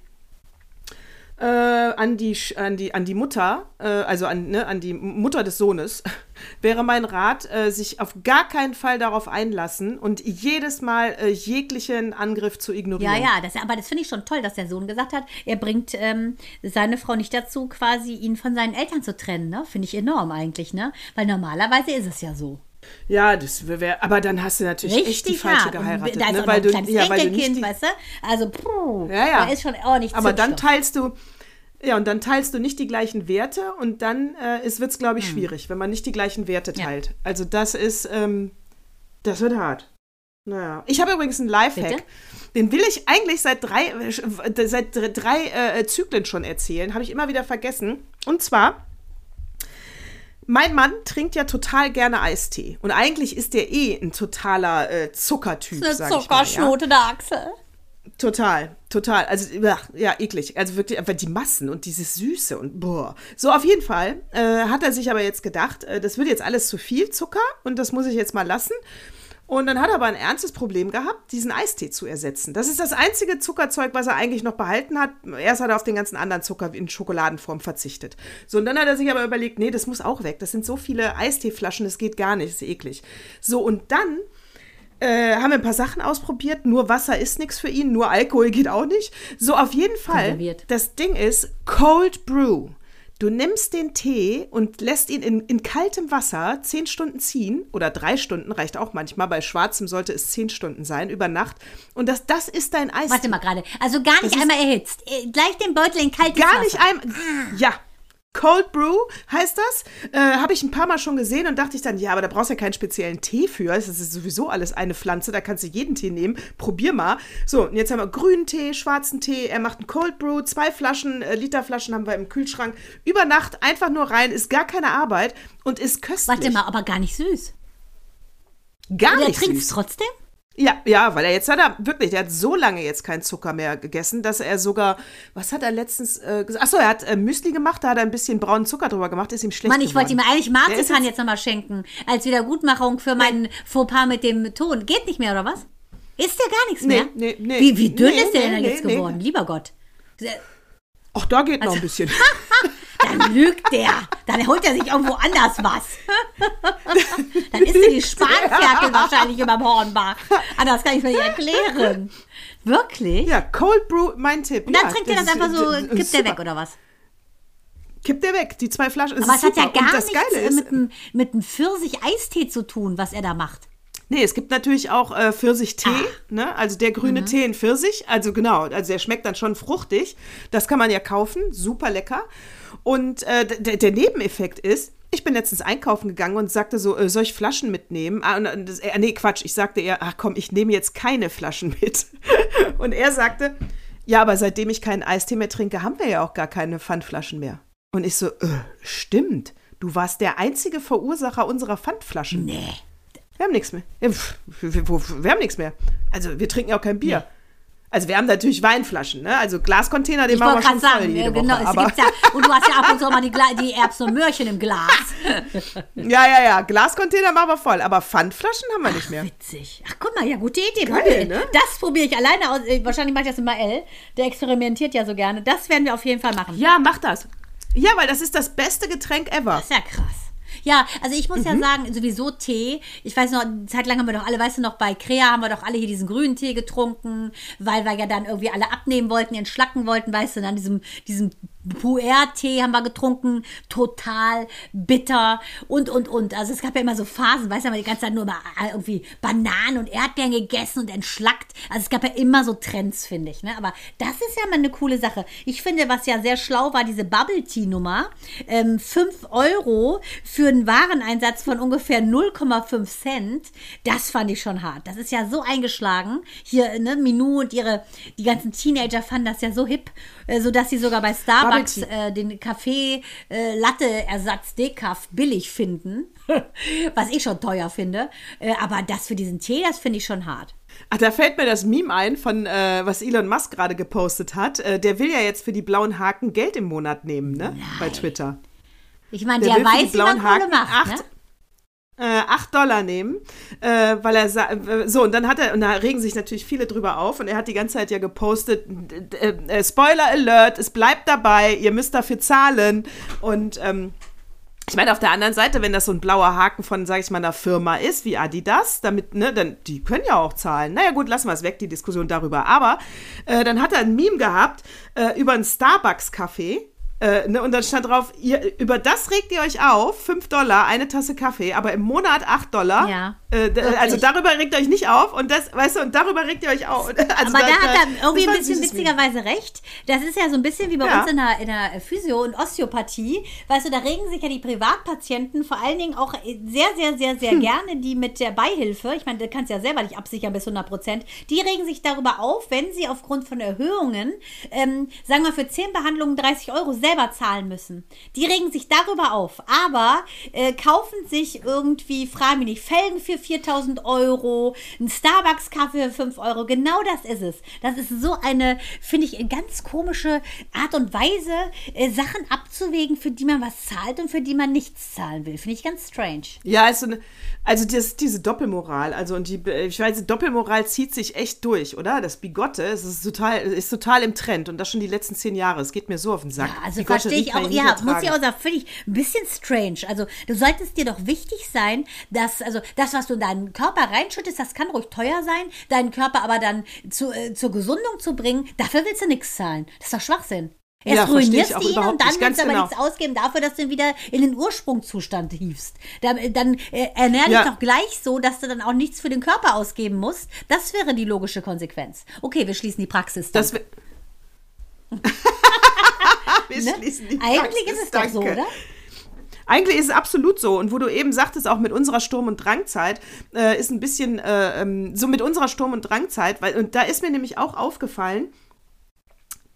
äh, an, die, an, die, an die Mutter, äh, also an, ne, an die Mutter des Sohnes, wäre mein Rat, äh, sich auf gar keinen Fall darauf einlassen und jedes Mal äh, jeglichen Angriff zu ignorieren. Ja, ja, das, aber das finde ich schon toll, dass der Sohn gesagt hat, er bringt ähm, seine Frau nicht dazu, quasi ihn von seinen Eltern zu trennen. Ne? Finde ich enorm eigentlich, ne? Weil normalerweise ist es ja so. Ja, das wäre, aber dann hast du natürlich echt die Richtig falsche hart. Geheiratet, ist ne? auch weil du, ja, weil du nicht die, weißt du? Also, puh, Ja, ja. da ist schon ordentlich aber dann teilst du, ja, und dann teilst du nicht die gleichen Werte und dann äh, wird es, glaube ich, schwierig, wenn man nicht die gleichen Werte Hm. Ja. teilt. Also das ist, ähm, das wird hart. Naja. Ich habe übrigens einen Lifehack. Bitte? Den will ich eigentlich seit drei, äh, seit dr- drei äh, Zyklen schon erzählen. Habe ich immer wieder vergessen. Und zwar, mein Mann trinkt ja total gerne Eistee. Und eigentlich ist der eh ein totaler äh, Zuckertyp, Eine mal, ja. Zuckerschnote der Axel. Total, total. Also, ja, ja, eklig. Also wirklich einfach die Massen und dieses Süße und boah. So, auf jeden Fall äh, hat er sich aber jetzt gedacht, äh, das wird jetzt alles zu viel Zucker und das muss ich jetzt mal lassen. Und dann hat er aber ein ernstes Problem gehabt, diesen Eistee zu ersetzen. Das ist das einzige Zuckerzeug, was er eigentlich noch behalten hat. Erst hat er auf den ganzen anderen Zucker in Schokoladenform verzichtet. So, und dann hat er sich aber überlegt, nee, das muss auch weg. Das sind so viele Eisteeflaschen, das geht gar nicht, das ist eklig. So, und dann äh, haben wir ein paar Sachen ausprobiert. Nur Wasser ist nichts für ihn, nur Alkohol geht auch nicht. So, auf jeden Fall. Konserviert. Das Ding ist Cold Brew. Du nimmst den Tee und lässt ihn in, in kaltem Wasser zehn Stunden ziehen oder drei Stunden reicht auch manchmal. Bei schwarzem sollte es zehn Stunden sein über Nacht. Und das, das ist dein Eis. Warte mal gerade. Also gar nicht ist- einmal erhitzt. Äh, Gleich den Beutel in kaltes Gar Wasser. nicht ein. Ja. Cold Brew heißt das. Äh, Habe ich ein paar Mal schon gesehen und dachte ich dann, ja, aber da brauchst du ja keinen speziellen Tee für. Das ist sowieso alles eine Pflanze, da kannst du jeden Tee nehmen. Probier mal. So, und jetzt haben wir grünen Tee, schwarzen Tee. Er macht einen Cold Brew, zwei Flaschen, äh, Literflaschen haben wir im Kühlschrank. Über Nacht einfach nur rein, ist gar keine Arbeit und ist köstlich. Warte mal, aber gar nicht süß. gar Und er nicht trinkt es trotzdem? Ja, ja, weil er jetzt hat er wirklich, der hat so lange jetzt keinen Zucker mehr gegessen, dass er sogar, was hat er letztens äh, gesagt? Achso, er hat äh, Müsli gemacht, da hat er ein bisschen braunen Zucker drüber gemacht, ist ihm schlecht Mann, ich wollte ihm geworden. eigentlich Marzipan jetzt- nochmal schenken. Als Wiedergutmachung für meinen Fauxpas mit dem Ton. Geht nicht mehr, oder was? Ist der gar nichts Nee, mehr? nee, nee. Wie, wie dünn Nee, ist der nee, denn nee, jetzt geworden? Lieber Gott. Ach, da geht Also noch ein bisschen. Dann lügt der. Dann holt er sich irgendwo anders was. Dann isst er die Spanferkel wahrscheinlich überm Hornbach. Anders kann ich mir nicht erklären. Wirklich? Ja, Cold Brew, mein Tipp. Und dann ja, trinkt er das ist- einfach so, äh, kippt er super. weg, oder was? Kippt er weg, die zwei Flaschen. Aber es ist hat ja gar das nichts ist, mit einem mit einem Pfirsich-Eistee zu tun, was er da macht. Nee, es gibt natürlich auch äh, Pfirsichtee, Ah. ne? Also der Mhm. grüne Tee in Pfirsich, also genau, also der schmeckt dann schon fruchtig. Das kann man ja kaufen, super lecker. Und äh, d- der Nebeneffekt ist, ich bin letztens einkaufen gegangen und sagte so, äh, soll ich Flaschen mitnehmen? Ah, und, äh, nee, Quatsch, ich sagte eher, ach komm, ich nehme jetzt keine Flaschen mit. und er sagte, ja, aber seitdem ich keinen Eistee mehr trinke, haben wir ja auch gar keine Pfandflaschen mehr. Und ich so, äh, stimmt, du warst der einzige Verursacher unserer Pfandflaschen. Nee. Wir haben nichts mehr. Ja, wir, wir, wir haben nichts mehr. Also wir trinken ja auch kein Bier. Also wir haben natürlich Weinflaschen, ne? Also Glascontainer, den Ich machen wir schon gerade voll sagen, jede äh, genau, Woche. es Aber, ja, und du hast ja ab und zu auch mal die, die Erbsen und Möhrchen im Glas. ja, ja, ja, Glascontainer machen wir voll. Aber Pfandflaschen haben wir nicht mehr. Witzig. Ach, guck mal, ja, gute Idee. Geil, probier. ne? Das probiere ich alleine aus. äh, Wahrscheinlich mache ich das immer L. Der experimentiert ja so gerne. Das werden wir auf jeden Fall machen. Ja, mach das. Ja, weil das ist das beste Getränk ever. Das ist ja krass. Ja, also ich muss Mhm. ja sagen, sowieso Tee. Ich weiß noch, eine Zeit lang haben wir doch alle, weißt du noch, bei Krea haben wir doch alle hier diesen grünen Tee getrunken, weil wir ja dann irgendwie alle abnehmen wollten, entschlacken wollten, weißt du, dann diesem, diesem Puer-Tee haben wir getrunken, total bitter und, und, und. Also es gab ja immer so Phasen, weißt du, haben wir die ganze Zeit nur immer äh, irgendwie Bananen und Erdbeeren gegessen und entschlackt. Also es gab ja immer so Trends, finde ich. Ne? Aber das ist ja mal eine coole Sache. Ich finde, was ja sehr schlau war, diese Bubble Tea-Nummer. Ähm, 5 Euro für einen Wareneinsatz von ungefähr 0,5 Cent. Das fand ich schon hart. Das ist ja so eingeschlagen. Hier, ne, Minou und ihre, die ganzen Teenager fanden das ja so hip, äh, sodass sie sogar bei Starbucks Bubble äh, den Kaffee äh, Latte Ersatz Decaf billig finden, was ich schon teuer finde. Äh, aber das für diesen Tee, das finde ich schon hart. Ach, da fällt mir das Meme ein, von äh, was Elon Musk gerade gepostet hat. Äh, der will ja jetzt für die blauen Haken Geld im Monat nehmen, ne? Bei Twitter. Ich meine, Der der, weiß, wie man Kohle Haken macht. acht- Ne? Äh, 8 Dollar nehmen, äh, weil er äh, so und dann hat er und da regen sich natürlich viele drüber auf und er hat die ganze Zeit ja gepostet d- d- äh, Spoiler Alert, es bleibt dabei, ihr müsst dafür zahlen und ähm, Ich meine, auf der anderen Seite, wenn das so ein blauer Haken von, sag ich mal, einer Firma ist, wie Adidas, damit, ne, dann, die können ja auch zahlen. Naja, gut, lassen wir es weg, die Diskussion darüber. Aber äh, dann hat er ein Meme gehabt äh, über einen Starbucks-Kaffee. Äh, ne, und dann stand drauf, ihr, über das regt ihr euch auf, 5 Dollar, eine Tasse Kaffee, aber im Monat 8 Dollar. Ja, Äh, also darüber regt euch nicht auf und das, weißt du, und darüber regt ihr euch auf. Also Aber da hat er irgendwie ein bisschen Meme. witzigerweise recht. Das ist ja so ein bisschen wie bei Ja. uns in der, in der Physio- und Osteopathie. Weißt du, da regen sich ja die Privatpatienten vor allen Dingen auch sehr, sehr, sehr, sehr Hm. gerne, die mit der Beihilfe, ich meine, du kannst ja selber nicht absichern bis 100 Prozent, die regen sich darüber auf, wenn sie aufgrund von Erhöhungen, ähm, sagen wir für 10 Behandlungen 30 Euro selber zahlen müssen. Die regen sich darüber auf, aber äh, kaufen sich irgendwie, frage mich nicht, Felgen für 4000 Euro, ein Starbucks-Kaffee für 5 Euro. Genau das ist es. Das ist so eine, finde ich, ganz komische Art und Weise, äh, Sachen abzuwägen, für die man was zahlt und für die man nichts zahlen will. Finde ich ganz strange. Ja, ist so eine, also das, diese Doppelmoral, also und die, ich weiß, die Doppelmoral zieht sich echt durch, oder? Das Bigotte, es ist total, ist total im Trend und das schon die letzten zehn Jahre. Es geht mir so auf den Sack. Ja, also Bigotte, verstehe ich auch, nicht ja, muss ich auch sagen, finde ich ein bisschen strange. Also du solltest dir doch wichtig sein, dass, also das, was du in deinen Körper reinschüttest, das kann ruhig teuer sein, deinen Körper aber dann zu, äh, zur Gesundung zu bringen, dafür willst du nichts zahlen. Das ist doch Schwachsinn. Erst Ja, ruinierst du ihn und dann ganz du aber genau. nichts ausgeben dafür, dass du ihn wieder in den Ursprungszustand hiefst. Dann, dann äh, ernähr dich Ja. doch gleich so, dass du dann auch nichts für den Körper ausgeben musst. Das wäre die logische Konsequenz. Okay, wir schließen die Praxis. dann. Das Wir Ne? schließen die Eigentlich Praxis, ist es doch so, danke. oder? Eigentlich ist es absolut so. Und wo du eben sagtest, auch mit unserer Sturm- und Drangzeit, äh, ist ein bisschen äh, ähm, so mit unserer Sturm- und Drangzeit, weil, und da ist mir nämlich auch aufgefallen,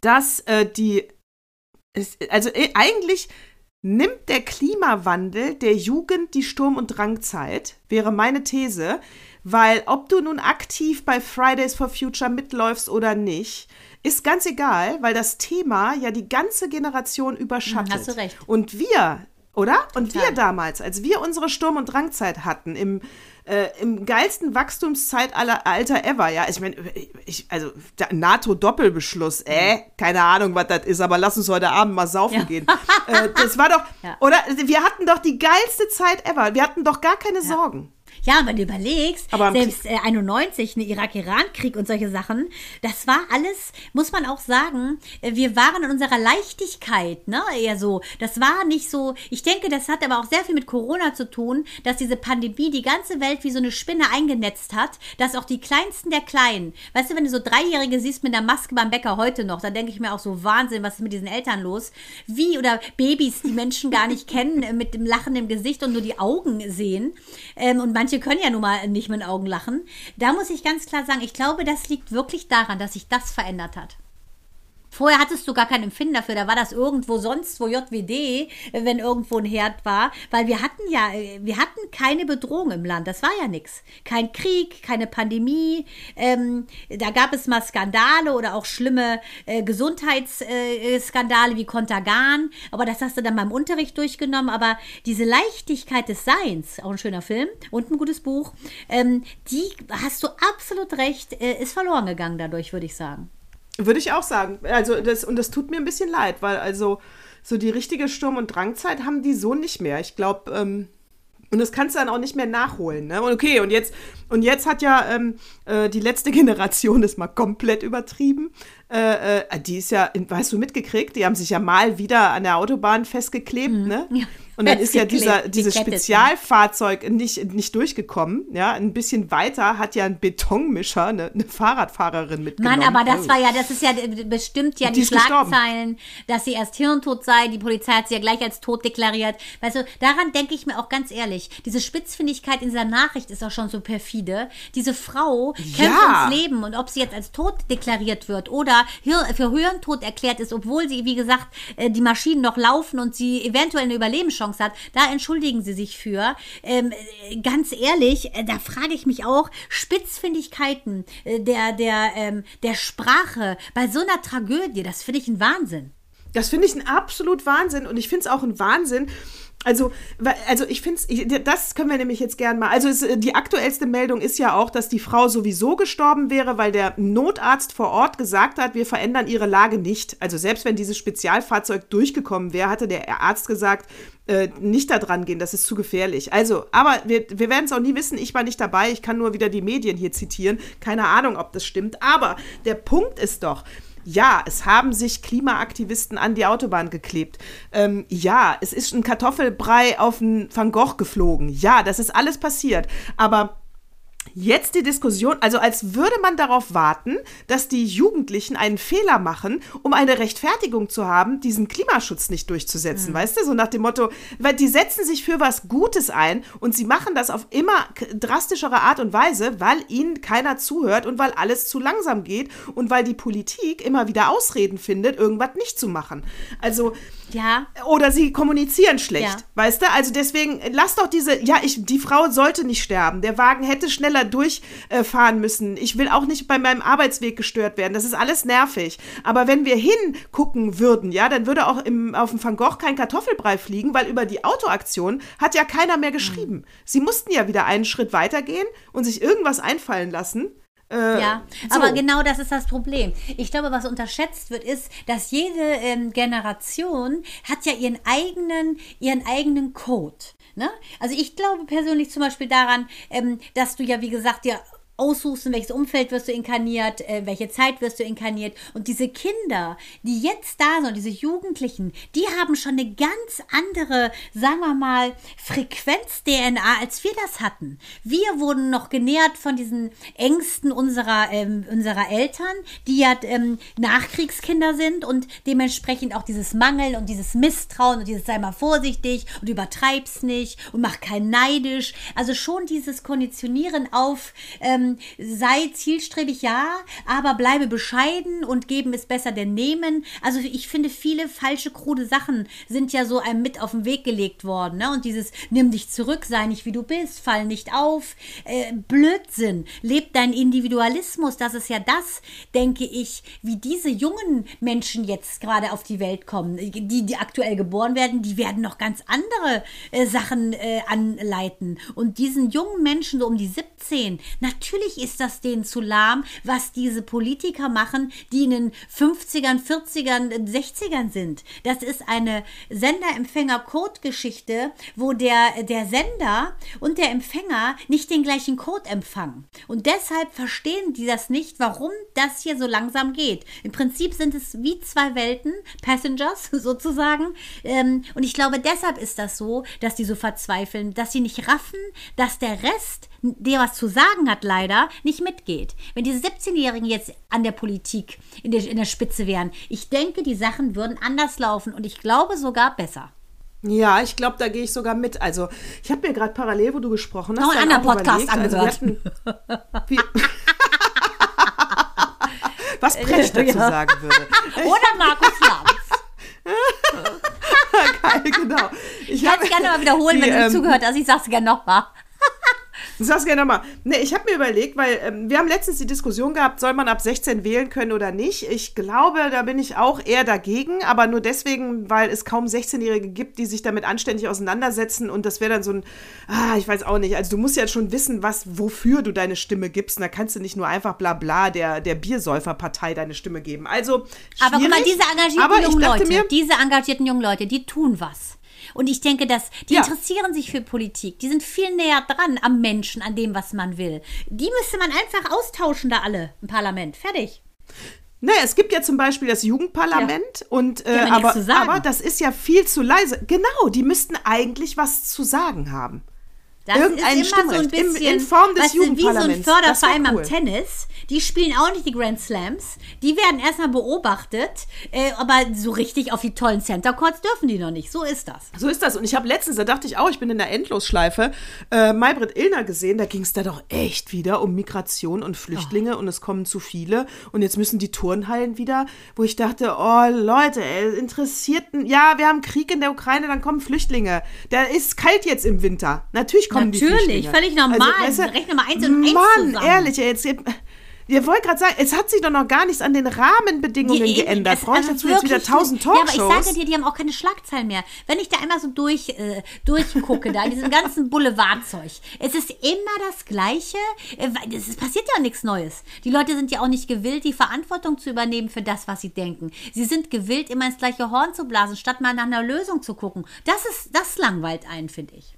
dass äh, die, also äh, eigentlich nimmt der Klimawandel der Jugend die Sturm- und Drangzeit, wäre meine These, weil ob du nun aktiv bei Fridays for Future mitläufst oder nicht, ist ganz egal, weil das Thema ja die ganze Generation überschattet. Hm, hast du recht. Und wir, oder? Und Total. wir damals, als wir unsere Sturm- und Drangzeit hatten, im, äh, im geilsten Wachstumszeitalter ever, ja, ich meine, also NATO-Doppelbeschluss, äh, keine Ahnung, was das ist, aber lass uns heute Abend mal saufen Ja. gehen. Äh, das war doch, Ja. oder? Wir hatten doch die geilste Zeit ever. Wir hatten doch gar keine Sorgen. Ja, wenn du überlegst, selbst äh, 91, ne Irak-Iran-Krieg und solche Sachen, das war alles, muss man auch sagen, äh, wir waren in unserer Leichtigkeit, ne, eher so. Das war nicht so, ich denke, das hat aber auch sehr viel mit Corona zu tun, dass diese Pandemie die ganze Welt wie so eine Spinne eingenetzt hat, dass auch die Kleinsten der Kleinen, weißt du, wenn du so Dreijährige siehst mit einer Maske beim Bäcker heute noch, dann denke ich mir auch so, Wahnsinn, was ist mit diesen Eltern los? Wie, oder Babys, die Menschen gar nicht kennen, äh, mit dem Lachen im Gesicht und nur die Augen sehen. Ähm, und manche können ja nun mal nicht mit den Augen lachen. Da muss ich ganz klar sagen, ich glaube, das liegt wirklich daran, dass sich das verändert hat. Vorher hattest du gar kein Empfinden dafür, da war das irgendwo sonst, wo JWD, wenn irgendwo ein Herd war, weil wir hatten ja, äh, wir hatten keine Bedrohung im Land, das war ja nichts. Kein Krieg, keine Pandemie, ähm, da gab es mal Skandale oder auch schlimme äh, Gesundheitsskandale äh, wie Contagan, aber das hast du dann beim Unterricht durchgenommen, aber diese Leichtigkeit des Seins, auch ein schöner Film und ein gutes Buch, ähm, die hast du absolut recht, äh, ist verloren gegangen dadurch, würde ich sagen. Würde ich auch sagen. Also das, und das tut mir ein bisschen leid, weil also so die richtige Sturm- und Drangzeit haben die so nicht mehr. Ich glaube, ähm, und das kannst du dann auch nicht mehr nachholen. Ne? Und okay, und jetzt, und jetzt hat ja ähm, äh, die letzte Generation das mal komplett übertrieben. Äh, äh, die ist ja, hast du mitgekriegt, die haben sich ja mal wieder an der Autobahn festgeklebt, ne? Ja, Und dann ist ja dieser, die dieses. Spezialfahrzeug nicht, nicht durchgekommen. Ja, ein bisschen weiter hat ja ein Betonmischer eine, eine Fahrradfahrerin mitgenommen. Mann, aber das Oh. war ja, das ist ja äh, bestimmt ja die, die ist gestorben. Schlagzeilen, dass sie erst hirntot sei. Die Polizei hat sie ja gleich als tot deklariert. Weißt du, daran denke ich mir auch ganz ehrlich. Diese Spitzfindigkeit in dieser Nachricht ist auch schon so perfide. Diese Frau kämpft Ja. ums Leben und ob sie jetzt als tot deklariert wird oder hir- für Hirntod erklärt ist, obwohl sie, wie gesagt, äh, die Maschinen noch laufen und sie eventuell eine Überlebenschance hat, da entschuldigen sie sich für. Ähm, äh, ganz ehrlich, äh, da frage ich mich auch, Spitzfindigkeiten der, der, ähm, der Sprache bei so einer Tragödie, das finde ich ein Wahnsinn. Das finde ich ein absolut Wahnsinn und ich finde es auch ein Wahnsinn, Also, also ich finde das können wir nämlich jetzt gern mal. Also es, äh, die aktuellste Meldung ist ja auch, dass die Frau sowieso gestorben wäre, weil der Notarzt vor Ort gesagt hat, wir verändern ihre Lage nicht. Also selbst wenn dieses Spezialfahrzeug durchgekommen wäre, hatte der Arzt gesagt, äh, nicht da dran gehen, das ist zu gefährlich. Also, aber wir, wir werden es auch nie wissen. Ich war nicht dabei. Ich kann nur wieder die Medien hier zitieren. Keine Ahnung, ob das stimmt. Aber der Punkt ist doch, ja, es haben sich Klimaaktivisten an die Autobahn geklebt. Ähm, ja, es ist ein Kartoffelbrei auf einen Van Gogh geflogen. Ja, das ist alles passiert. Aber Jetzt die Diskussion, also als würde man darauf warten, dass die Jugendlichen einen Fehler machen, um eine Rechtfertigung zu haben, diesen Klimaschutz nicht durchzusetzen, weißt du? So nach dem Motto, weil die setzen sich für was Gutes ein und sie machen das auf immer drastischere Art und Weise, weil ihnen keiner zuhört und weil alles zu langsam geht und weil die Politik immer wieder Ausreden findet, irgendwas nicht zu machen. Also, Ja, oder sie kommunizieren schlecht, Ja. weißt du? Also deswegen, lass doch diese, ja, ich, die Frau sollte nicht sterben. Der Wagen hätte schneller durchfahren müssen. Ich will auch nicht bei meinem Arbeitsweg gestört werden. Das ist alles nervig. Aber wenn wir hingucken würden, ja, dann würde auch im, auf dem Van Gogh kein Kartoffelbrei fliegen, weil über die Autoaktion hat ja keiner mehr geschrieben. Sie mussten ja wieder einen Schritt weitergehen und sich irgendwas einfallen lassen. Äh, Ja, so. aber genau das ist das Problem. Ich glaube, was unterschätzt wird, ist, dass jede ähm, Generation hat ja ihren eigenen, ihren eigenen Code. Ne? Also ich glaube persönlich zum Beispiel daran, ähm, dass du ja, wie gesagt, ja aussuchst, in welches Umfeld wirst du inkarniert, äh, welche Zeit wirst du inkarniert. Und diese Kinder, die jetzt da sind, diese Jugendlichen, die haben schon eine ganz andere, sagen wir mal, Frequenz-DNA, als wir das hatten. Wir wurden noch genährt von diesen Ängsten unserer, ähm, unserer Eltern, die ja ähm, Nachkriegskinder sind und dementsprechend auch dieses Mangel und dieses Misstrauen und dieses sei mal vorsichtig und übertreib's nicht und mach kein neidisch. Also schon dieses Konditionieren auf ähm, sei zielstrebig, ja, aber bleibe bescheiden und geben ist besser denn nehmen. Also ich finde, viele falsche, krude Sachen sind ja so einem mit auf den Weg gelegt worden. Ne? Und dieses nimm dich zurück, sei nicht wie du bist, fall nicht auf, äh, Blödsinn, leb deinen Individualismus. Das ist ja das, denke ich, wie diese jungen Menschen jetzt gerade auf die Welt kommen, die, die aktuell geboren werden, die werden noch ganz andere äh, Sachen äh, anleiten. Und diesen jungen Menschen so um die 17, natürlich ist das denen zu lahm, was diese Politiker machen, die in den 50ern, 40ern, 60ern sind. Das ist eine Sender-Empfänger-Code-Geschichte, wo der, der Sender und der Empfänger nicht den gleichen Code empfangen. Und deshalb verstehen die das nicht, warum das hier so langsam geht. Im Prinzip sind es wie zwei Welten, Passengers sozusagen. Ähm, und ich glaube, deshalb ist das so, dass die so verzweifeln, dass sie nicht raffen, dass der Rest, der was zu sagen hat, leider nicht mitgeht. Wenn diese 17-Jährigen jetzt an der Politik in der, in der Spitze wären, ich denke, die Sachen würden anders laufen und ich glaube sogar besser. Ja, ich glaube, da gehe ich sogar mit. Also, ich habe mir gerade parallel, wo du gesprochen hast, Noch einen anderen Podcast überlegt, also hatten- wie, was Precht dazu Ja. sagen würde. Oder Markus Lanz. Geil, genau. Ich Ich kann es gerne mal wiederholen, die, wenn du ähm, zugehört hast. Ich sag's gerne nochmal. Sag's gerne nochmal. Nee, ich habe mir überlegt, weil ähm, wir haben letztens die Diskussion gehabt, soll man ab 16 wählen können oder nicht. Ich glaube, da bin ich auch eher dagegen, aber nur deswegen, weil es kaum 16-Jährige gibt, die sich damit anständig auseinandersetzen und das wäre dann so ein, ah, ich weiß auch nicht. Also du musst ja schon wissen, was, wofür du deine Stimme gibst. Und da kannst du nicht nur einfach bla bla der, der Biersäuferpartei deine Stimme geben. Also, Aber guck mal, diese engagierten jungen Leute, mir, diese engagierten jungen Leute, die tun was. Und ich denke, dass die Ja. interessieren sich für Politik. Die sind viel näher dran am Menschen, an dem, was man will. Die müsste man einfach austauschen, da alle im Parlament. Fertig. Ne, es gibt ja zum Beispiel das Jugendparlament und äh, ja aber, aber das ist ja viel zu leise. Genau, die müssten eigentlich was zu sagen haben. Das Irgendein ist immer so ein bisschen in Form des weißt du, wie so ein Jugendparlaments. Förderverein cool. am Tennis. Die spielen auch nicht die Grand Slams. Die werden erstmal beobachtet, äh, aber so richtig auf die tollen Center Courts dürfen die noch nicht. So ist das. So ist das. Und ich habe letztens, da dachte ich auch, ich bin in der Endlosschleife, äh, Maybrit Illner gesehen. Da ging es da doch echt wieder um Migration und Flüchtlinge und es kommen zu viele. Und jetzt müssen die Turnhallen wieder, wo ich dachte, oh Leute, ey, interessiert, ja, wir haben Krieg in der Ukraine, dann kommen Flüchtlinge. Da ist kalt jetzt im Winter. Natürlich kommen Natürlich, völlig normal. weißt du, Rechne mal eins und eins Mann, zusammen. ehrlich, ey, jetzt Ihr wollt gerade sagen, es hat sich doch noch gar nichts an den Rahmenbedingungen Die- geändert. Brauche ich also dazu jetzt wieder tausend nicht. Ja, aber ich Talkshows? sage dir, die haben auch keine Schlagzeilen mehr. Wenn ich da einmal so durch, äh, durchgucke, da in diesem ganzen Boulevardzeug, es ist immer das Gleiche. Äh, es passiert ja nichts Neues. Die Leute sind ja auch nicht gewillt, die Verantwortung zu übernehmen für das, was sie denken. Sie sind gewillt, immer ins gleiche Horn zu blasen, statt mal nach einer Lösung zu gucken. Das ist, das langweilt einen, finde ich.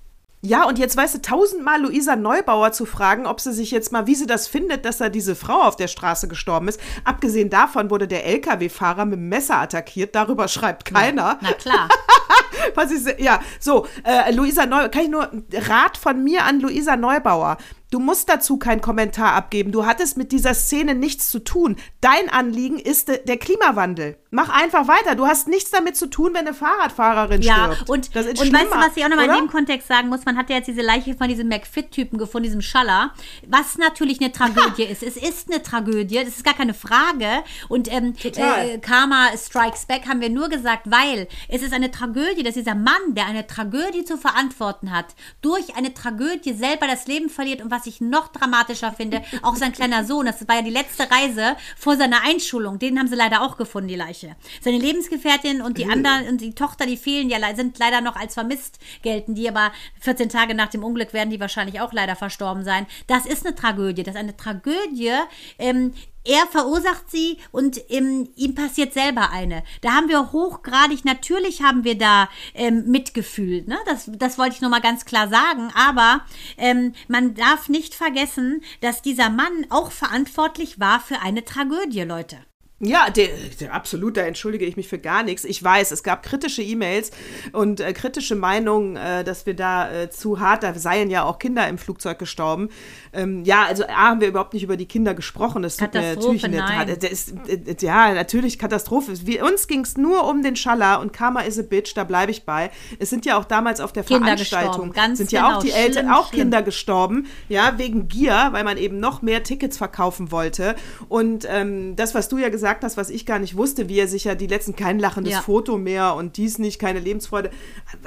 Ja, und jetzt weißt du, tausendmal Luisa Neubauer zu fragen, ob sie sich jetzt mal, wie sie das findet, dass da diese Frau auf der Straße gestorben ist. Abgesehen davon wurde der LKW-Fahrer mit dem Messer attackiert. Darüber schreibt keiner. Na klar. Was se- ja, so, äh, Luisa Neubauer, kann ich nur, Rat von mir an Luisa Neubauer. Du musst dazu keinen Kommentar abgeben. Du hattest mit dieser Szene nichts zu tun. Dein Anliegen ist de, der Klimawandel. Mach einfach weiter. Du hast nichts damit zu tun, wenn eine Fahrradfahrerin Ja, stirbt. und, das ist und weißt du, was ich auch nochmal in dem Kontext sagen muss? Man hat ja jetzt diese Leiche von diesem McFit-Typen gefunden, diesem Schaller, was natürlich eine Tragödie ist. Es ist eine Tragödie, das ist gar keine Frage. Und ähm, äh, Karma Strikes Back haben wir nur gesagt, weil es ist eine Tragödie, dass dieser Mann, der eine Tragödie zu verantworten hat, durch eine Tragödie selber das Leben verliert und was ich noch dramatischer finde, auch sein kleiner Sohn, das war ja die letzte Reise vor seiner Einschulung, den haben sie leider auch gefunden, die Leiche. Seine Lebensgefährtin und die anderen und die Tochter, die fehlen ja, sind leider noch als vermisst gelten, die aber 14 Tage nach dem Unglück werden die wahrscheinlich auch leider verstorben sein. Das ist eine Tragödie, das ist eine Tragödie, ähm, er verursacht sie und ähm, ihm passiert selber eine. Da haben wir hochgradig, natürlich haben wir da ähm, Mitgefühl. Ne? Das, das wollte ich nur mal ganz klar sagen. Aber ähm, man darf nicht vergessen, dass dieser Mann auch verantwortlich war für eine Tragödie, Leute. Ja, der, der, absolut, da entschuldige ich mich für gar nichts. Ich weiß, es gab kritische E-Mails und äh, kritische Meinungen, äh, dass wir da äh, zu hart, da seien ja auch Kinder im Flugzeug gestorben. Ähm, ja, also A, haben wir überhaupt nicht über die Kinder gesprochen. Das tut mir natürlich nicht nein. leid. Das ist, äh, ja, natürlich Katastrophe. Wir, uns ging es nur um den Schaller und Karma is a bitch, da bleibe ich bei. Es sind ja auch damals auf der Kinder Veranstaltung, sind ja genau. auch die Eltern, Schlimm, auch schlimm. Kinder gestorben, ja, wegen Gier, weil man eben noch mehr Tickets verkaufen wollte. Und ähm, das, was du ja gesagt hast, was ich gar nicht wusste, wie er sich ja die letzten kein lachendes Ja. Foto mehr und dies nicht, keine Lebensfreude.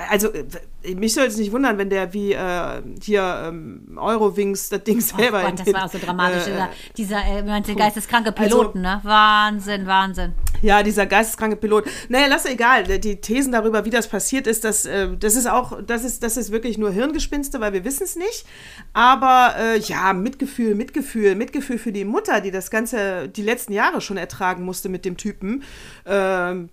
Also äh, mich soll es nicht wundern, wenn der wie äh, hier ähm, Eurowings das Ding Oh selber in Gott, das den, war auch so dramatisch. äh, dieser, dieser äh, meinst du, geisteskranke Also- Piloten, ne? Wahnsinn, Wahnsinn. Ja, dieser geisteskranke Pilot. Naja, lass egal. Die Thesen darüber, wie das passiert ist, das, äh, das ist auch, das ist, das ist wirklich nur Hirngespinste, weil wir wissen es nicht. Aber äh, ja, Mitgefühl, Mitgefühl, Mitgefühl für die Mutter, die das Ganze die letzten Jahre schon ertragen musste mit dem Typen. Ähm,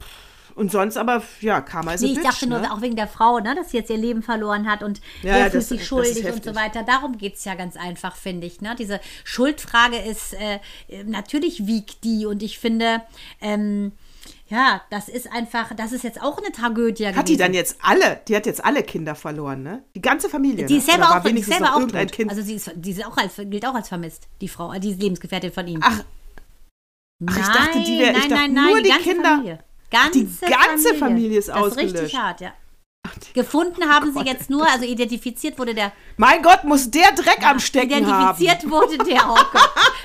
und sonst aber, ja, Karma ist Nee, ich bitch, dachte nur, ne? auch wegen der Frau, ne, dass sie jetzt ihr Leben verloren hat und Ja, wer fühlt sich schuldig und so weiter. Darum geht es ja ganz einfach, finde ich. Ne? Diese Schuldfrage ist, äh, äh, natürlich wiegt die und ich finde, ähm, ja, das ist einfach, das ist jetzt auch eine Tragödie Hat die gewesen. dann jetzt alle, die hat jetzt alle Kinder verloren, ne? Die ganze Familie. Die ne? ist selber auch, die selber auch tot. Kind. Also sie ist, die ist auch als, gilt auch als vermisst, die Frau, äh, die Lebensgefährtin von ihm. Ach, Ach, ich dachte, die wär- ich nein, dachte nein, nein, nur die ganze Kinder- Familie. Ganze die ganze Familie ist das Ist richtig ausgelöscht. hart, ja. Gefunden haben sie jetzt nur, also identifiziert wurde der mein Gott, muss der Dreck am Stecken haben. Identifiziert wurde der auch.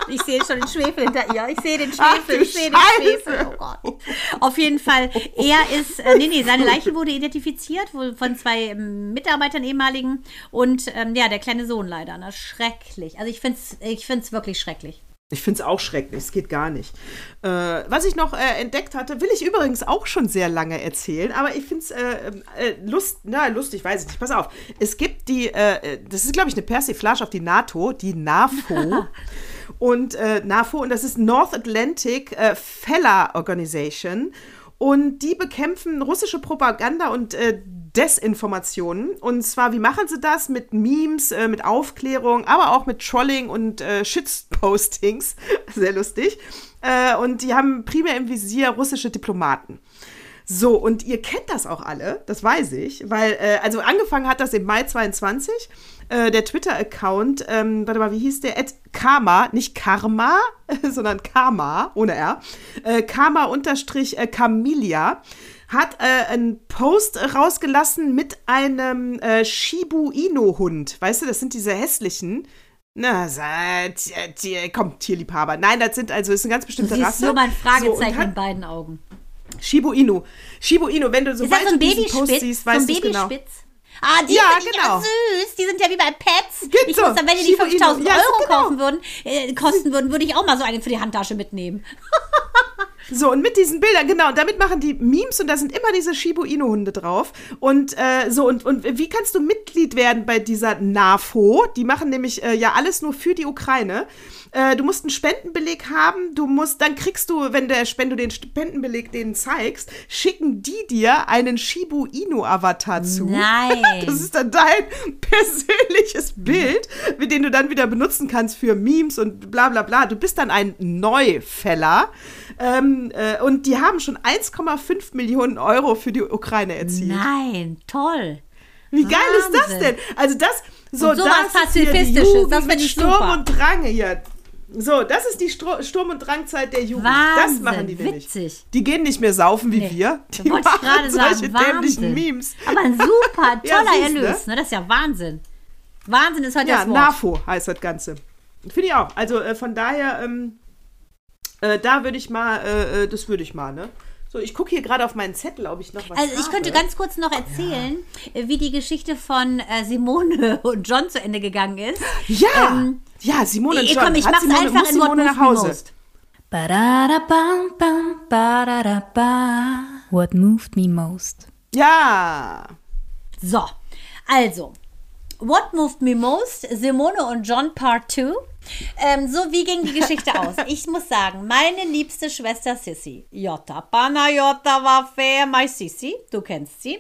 Ich sehe schon den Schwefel hinter ihr. Ich sehe den Ach, Schwefel. du Ich sehe den. Schwefel. Oh Gott. Auf jeden Fall, er ist, äh, nee, nee, seine Leiche wurde identifiziert von zwei ähm, Mitarbeitern ehemaligen und ähm, ja, der kleine Sohn leider. Ne? Schrecklich. Also ich finde es ich find's wirklich schrecklich. Ich finde es auch schrecklich, es geht gar nicht. Äh, was ich noch äh, entdeckt hatte, will ich übrigens auch schon sehr lange erzählen, aber ich finde es äh, äh, lust, na, lustig, weiß ich nicht. Pass auf. Es gibt die, äh, das ist, glaube ich, eine Persiflage auf die NATO, die NAFO. und äh, NAFO, und das ist North Atlantic äh, Fella Organization. Und die bekämpfen russische Propaganda und äh, Desinformationen. Und zwar, wie machen sie das? Mit Memes, äh, mit Aufklärung, aber auch mit Trolling und äh, Shitpostings. Sehr lustig. Äh, und die haben primär im Visier russische Diplomaten. So, und ihr kennt das auch alle, das weiß ich, weil, äh, also angefangen hat das im Mai 22, äh, der Twitter-Account, ähm, warte mal, wie hieß der? At Karma, nicht Karma, sondern Karma, ohne R, äh, Karma unterstrich äh, Camilia, hat äh, einen Post rausgelassen mit einem äh, Shibu Inu-Hund. Weißt du, das sind diese hässlichen. Na, seid, Tier, komm, Tierliebhaber. Nein, das sind also, das ist eine ganz Du bestimmte Rasse. nur mein So, und Fragezeichen hat- in beiden Augen. Shibu Inu. Shibu Inu, wenn du Ist das sobald so ein du diesen Post Babyspitz? siehst, So weißt du genau. Babyspitz? Ah, die Ja, ich genau. ja süß. Die sind ja wie bei Pets. Geht ich so. muss dann, wenn die die Shiba Inu. 5000 Ja, Euro genau. kaufen würden, äh, kosten würden, würde ich auch mal so eine für die Handtasche mitnehmen. So, und mit diesen Bildern, genau, und damit machen die Memes und da sind immer diese Shiba Inu-Hunde drauf. Und äh, so, und, und wie kannst du Mitglied werden bei dieser NAFO? Die machen nämlich äh, ja alles nur für die Ukraine. Äh, du musst einen Spendenbeleg haben, du musst, dann kriegst du, wenn, der, wenn du den Spendenbeleg denen zeigst, schicken die dir einen Shibu Inu-Avatar zu. Nein. Das ist dann dein persönliches Bild, mit dem du dann wieder benutzen kannst für Memes und bla bla bla. Du bist dann ein Neufäller. Ähm, äh, und die haben schon 1,5 Millionen Euro für die Ukraine erzielt. Nein, toll. Wie geil ist das Wahnsinn. denn? Also das, so das ist hier die Jugend das mit ich Sturm super. und Drang hier. So, das ist die Sturm- und Drangzeit der Jugend. das Wahnsinn, machen die nämlich. witzig. Die gehen nicht mehr saufen wie Nee, wir. Die wollte ich machen gerade solche sagen, dämlichen Wahnsinn. Memes. Aber ein super, Ja, toller ne? Erlös. Ne? Das ist ja Wahnsinn. Wahnsinn ist heute Ja, das Wort. NAFO heißt das Ganze. Finde ich auch. Also äh, von daher, ähm, äh, da würde ich mal, äh, äh, das würde ich mal, ne? So, ich gucke hier gerade auf meinen Zettel, ob ich noch was Also ich habe. könnte ganz kurz noch erzählen, äh, wie die Geschichte von äh, Simone und John zu Ende gegangen ist. Ja! ähm, ja, Simone und John. komm, ich Hat mach's Simone, einfach in Simone nach Hause. Most. What moved me most? Ja. So, also, What Moved Me Most, Simone und John Part 2. Ähm, so, wie ging die Geschichte aus? Ich muss sagen, meine liebste Schwester Sissy, Jota, Panayota war fair, my Sissy, du kennst sie.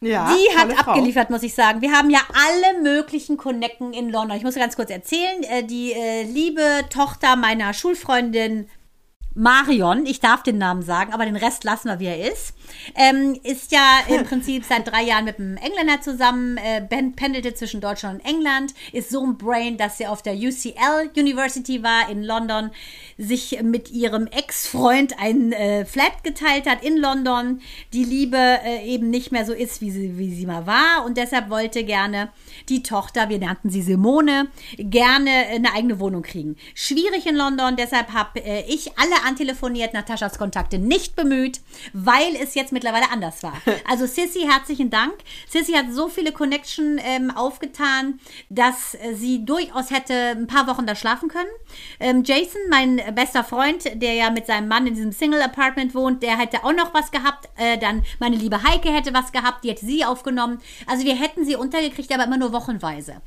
Ja, Die hat Frau. abgeliefert, muss ich sagen. Wir haben ja alle möglichen Connecten in London. Ich muss ganz kurz erzählen. Äh, Die äh, liebe Tochter meiner Schulfreundin Marion, ich darf den Namen sagen, aber den Rest lassen wir, wie er ist, ähm, ist ja im Prinzip seit drei Jahren mit einem Engländer zusammen, äh, ben- pendelte zwischen Deutschland und England, ist so ein Brain, dass sie auf der UCL University war in London, sich mit ihrem Ex-Freund ein äh, Flat geteilt hat in London, die Liebe äh, eben nicht mehr so ist, wie sie, wie sie mal war und deshalb wollte gerne die Tochter, wir nannten sie Simone, gerne eine eigene Wohnung kriegen. Schwierig in London, deshalb habe äh, ich alle antelefoniert, Nataschas Kontakte nicht bemüht, weil es jetzt mittlerweile anders war. Also Sissy, herzlichen Dank. Sissy hat so viele Connection ähm, aufgetan, dass äh, sie durchaus hätte ein paar Wochen da schlafen können. Ähm, Jason, mein bester Freund, der ja mit seinem Mann in diesem Single-Apartment wohnt, der hätte auch noch was gehabt. Äh, dann meine liebe Heike hätte was gehabt, die hätte sie aufgenommen. Also wir hätten sie untergekriegt, aber immer nur wochenweise.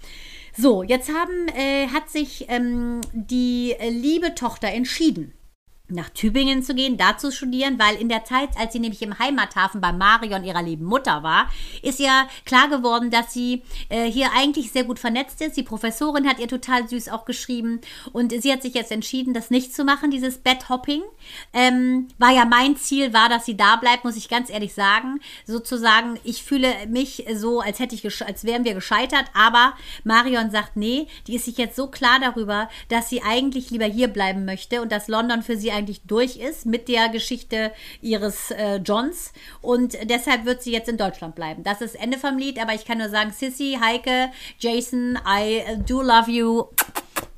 So, jetzt haben, äh, hat sich ähm, die äh, liebe Tochter entschieden nach Tübingen zu gehen, da zu studieren, weil in der Zeit, als sie nämlich im Heimathafen bei Marion, ihrer lieben Mutter war, ist ja klar geworden, dass sie äh, hier eigentlich sehr gut vernetzt ist. Die Professorin hat ihr total süß auch geschrieben und sie hat sich jetzt entschieden, das nicht zu machen, dieses Bedhopping. Ähm, war ja mein Ziel, war, dass sie da bleibt, muss ich ganz ehrlich sagen. Sozusagen, ich fühle mich so, als hätte ich, als wären wir gescheitert, aber Marion sagt, nee, die ist sich jetzt so klar darüber, dass sie eigentlich lieber hier bleiben möchte und dass London für sie eigentlich durch ist mit der Geschichte ihres äh, Johns und deshalb wird sie jetzt in Deutschland bleiben. Das ist Ende vom Lied, aber ich kann nur sagen, Sissy, Heike, Jason, I do love you.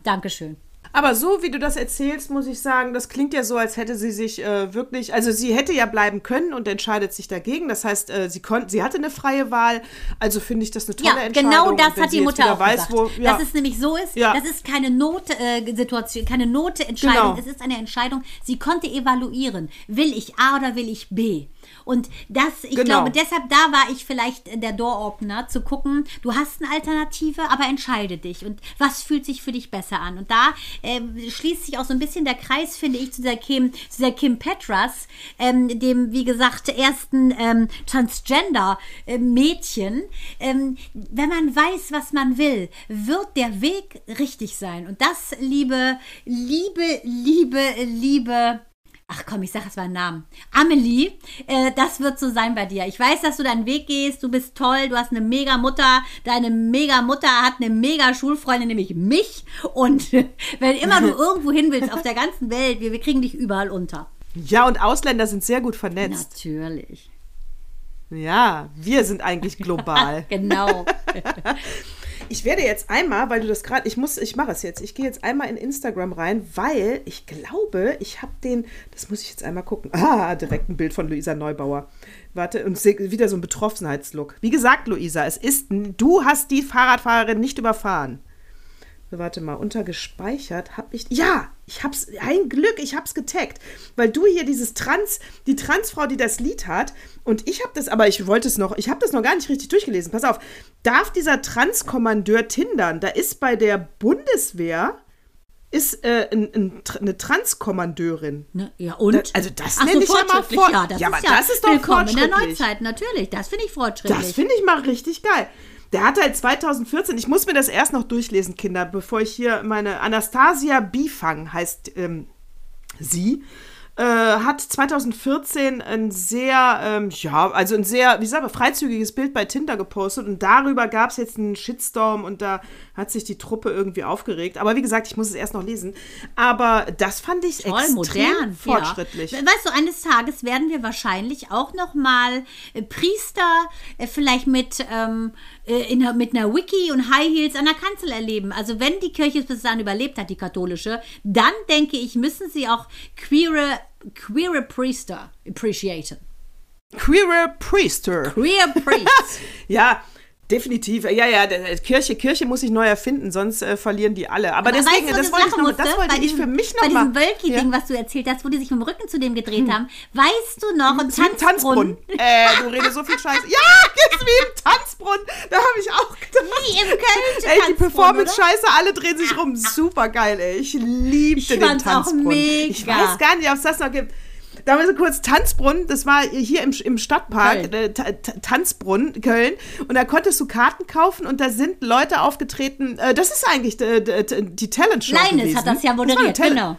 Dankeschön. Aber so wie du das erzählst, muss ich sagen, das klingt ja so, als hätte sie sich äh, wirklich, also sie hätte ja bleiben können und entscheidet sich dagegen. Das heißt, äh, sie konnte, sie hatte eine freie Wahl. Also finde ich das eine tolle Ja, Entscheidung. genau das hat die Mutter auch weiß, gesagt. Wo, ja. Dass es nämlich so ist, Ja. das ist keine Not-Situation, keine Note-Entscheidung. Genau. Es ist eine Entscheidung, sie konnte evaluieren. Will ich A oder will ich B? Und das, ich Genau. glaube, deshalb, da war ich vielleicht der Door-Opener, zu gucken, du hast eine Alternative, aber entscheide dich. Und was fühlt sich für dich besser an? Und da äh, schließt sich auch so ein bisschen der Kreis, finde ich, zu der Kim, zu der Kim Petras, ähm, dem, wie gesagt, ersten ähm, Transgender-Mädchen. Ähm, wenn man weiß, was man will, wird der Weg richtig sein. Und das, liebe, liebe, liebe, liebe Ach komm, ich sag jetzt mal einen Namen. Amelie, äh, das wird so sein bei dir. Ich weiß, dass du deinen Weg gehst, du bist toll, du hast eine mega Mutter, deine mega Mutter hat eine mega Schulfreundin, nämlich mich. Und wenn immer du irgendwo hin willst auf der ganzen Welt, wir, wir kriegen dich überall unter. ja, und Ausländer sind sehr gut vernetzt. Natürlich. Ja, wir sind eigentlich global. Genau. Ich werde jetzt einmal, weil du das gerade, ich muss, ich mache es jetzt. Ich gehe jetzt einmal in Instagram rein, weil ich glaube, ich habe den, das muss ich jetzt einmal gucken. Ah, direkt ein Bild von Luisa Neubauer. Warte, und wieder so ein Betroffenheitslook. Wie gesagt, Luisa, es ist, du hast die Fahrradfahrerin nicht überfahren. So, warte mal, unter gespeichert habe ich. Ja, ich hab's. Ein Glück, ich hab's getaggt. Weil du hier dieses Trans, die Transfrau, die das Lied hat, und ich habe das, aber ich wollte es noch, ich habe das noch gar nicht richtig durchgelesen. Pass auf, darf dieser Transkommandeur tindern? Da ist bei der Bundeswehr ist äh, ein, ein, eine Transkommandeurin. Ne? Ja, und? Da- also das Ach nenne so, ich ja mal fort- Ja, das Ja, ist aber ja das ist doch willkommen in der. Neuzeit, natürlich. Das finde ich fortschrittlich. Das finde ich mal richtig geil. Der hat halt 2014, ich muss mir das erst noch durchlesen, Kinder, bevor ich hier meine Anastasia Bifang heißt ähm, sie, äh, hat 2014 ein sehr, ähm, ja, also ein sehr, wie wir, freizügiges Bild bei Tinder gepostet und darüber gab es jetzt einen Shitstorm und da hat sich die Truppe irgendwie aufgeregt. Aber wie gesagt, ich muss es erst noch lesen. Aber das fand ich Toll, extrem modern, fortschrittlich. Ja. Weißt du, eines Tages werden wir wahrscheinlich auch noch mal äh, Priester äh, vielleicht mit, ähm, äh, in, einer- mit einer Wiki und High Heels an der Kanzel erleben. Also wenn die Kirche es bis dahin überlebt hat, die katholische, dann denke ich, müssen sie auch queere, queere Priester appreciaten. Queerer Priester. Queer Priests. Ja, definitiv. Ja, ja, der- Kirche, Kirche muss sich neu erfinden, sonst äh, verlieren die alle. Aber, Aber deswegen, weißt du, das wollte ich noch, das musste? wollte bei ich diesem, für mich Bei noch mal. diesem Wölki-Ding, Ja. Hm. was du erzählt hast, wo die sich dem Rücken zu dem gedreht haben. Weißt du noch, im im Tanzbrunnen? Tanzbrunnen. Äh, du redest so viel Scheiße. Ja, jetzt wie im Tanzbrunnen. Da habe ich auch gedacht. Wie im Köln Ey, die Performance-Scheiße, alle drehen sich rum. Super geil, ey. Ich liebte Ich den fand's auch Tanzbrunnen. Ich mega. weiß gar nicht, ob es das noch gibt. Da mal so kurz Tanzbrunnen, das war hier im, im Stadtpark, äh, Ta- Ta- Tanzbrunnen, Köln. Und da konntest du Karten kaufen und da sind Leute aufgetreten. Äh, das ist eigentlich die, die, die Talentshow. Leines gewesen. hat das ja moderiert, Talent- genau.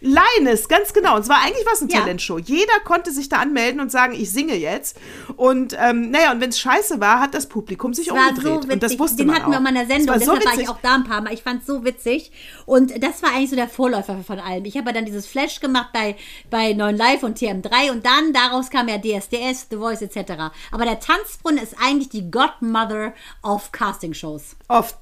Leines, ganz genau. Und zwar eigentlich was eine Ja. Talentshow. Jeder konnte sich da anmelden und sagen, ich singe jetzt. Und ähm, naja, und wenn es scheiße war, hat das Publikum sich Das umgedreht. so witzig. und das wusste Den man hatten wir auch. auch mal in der Es Sendung, war so deshalb war ich auch da ein paar Mal. Ich fand es so witzig. Und das war eigentlich so der Vorläufer von allem. Ich habe ja dann dieses Flash gemacht bei, bei 9 Live und TM3 und dann daraus kam ja DSDS, The Voice etc. Aber der Tanzbrunnen ist eigentlich die Godmother of Castingshows. Auf,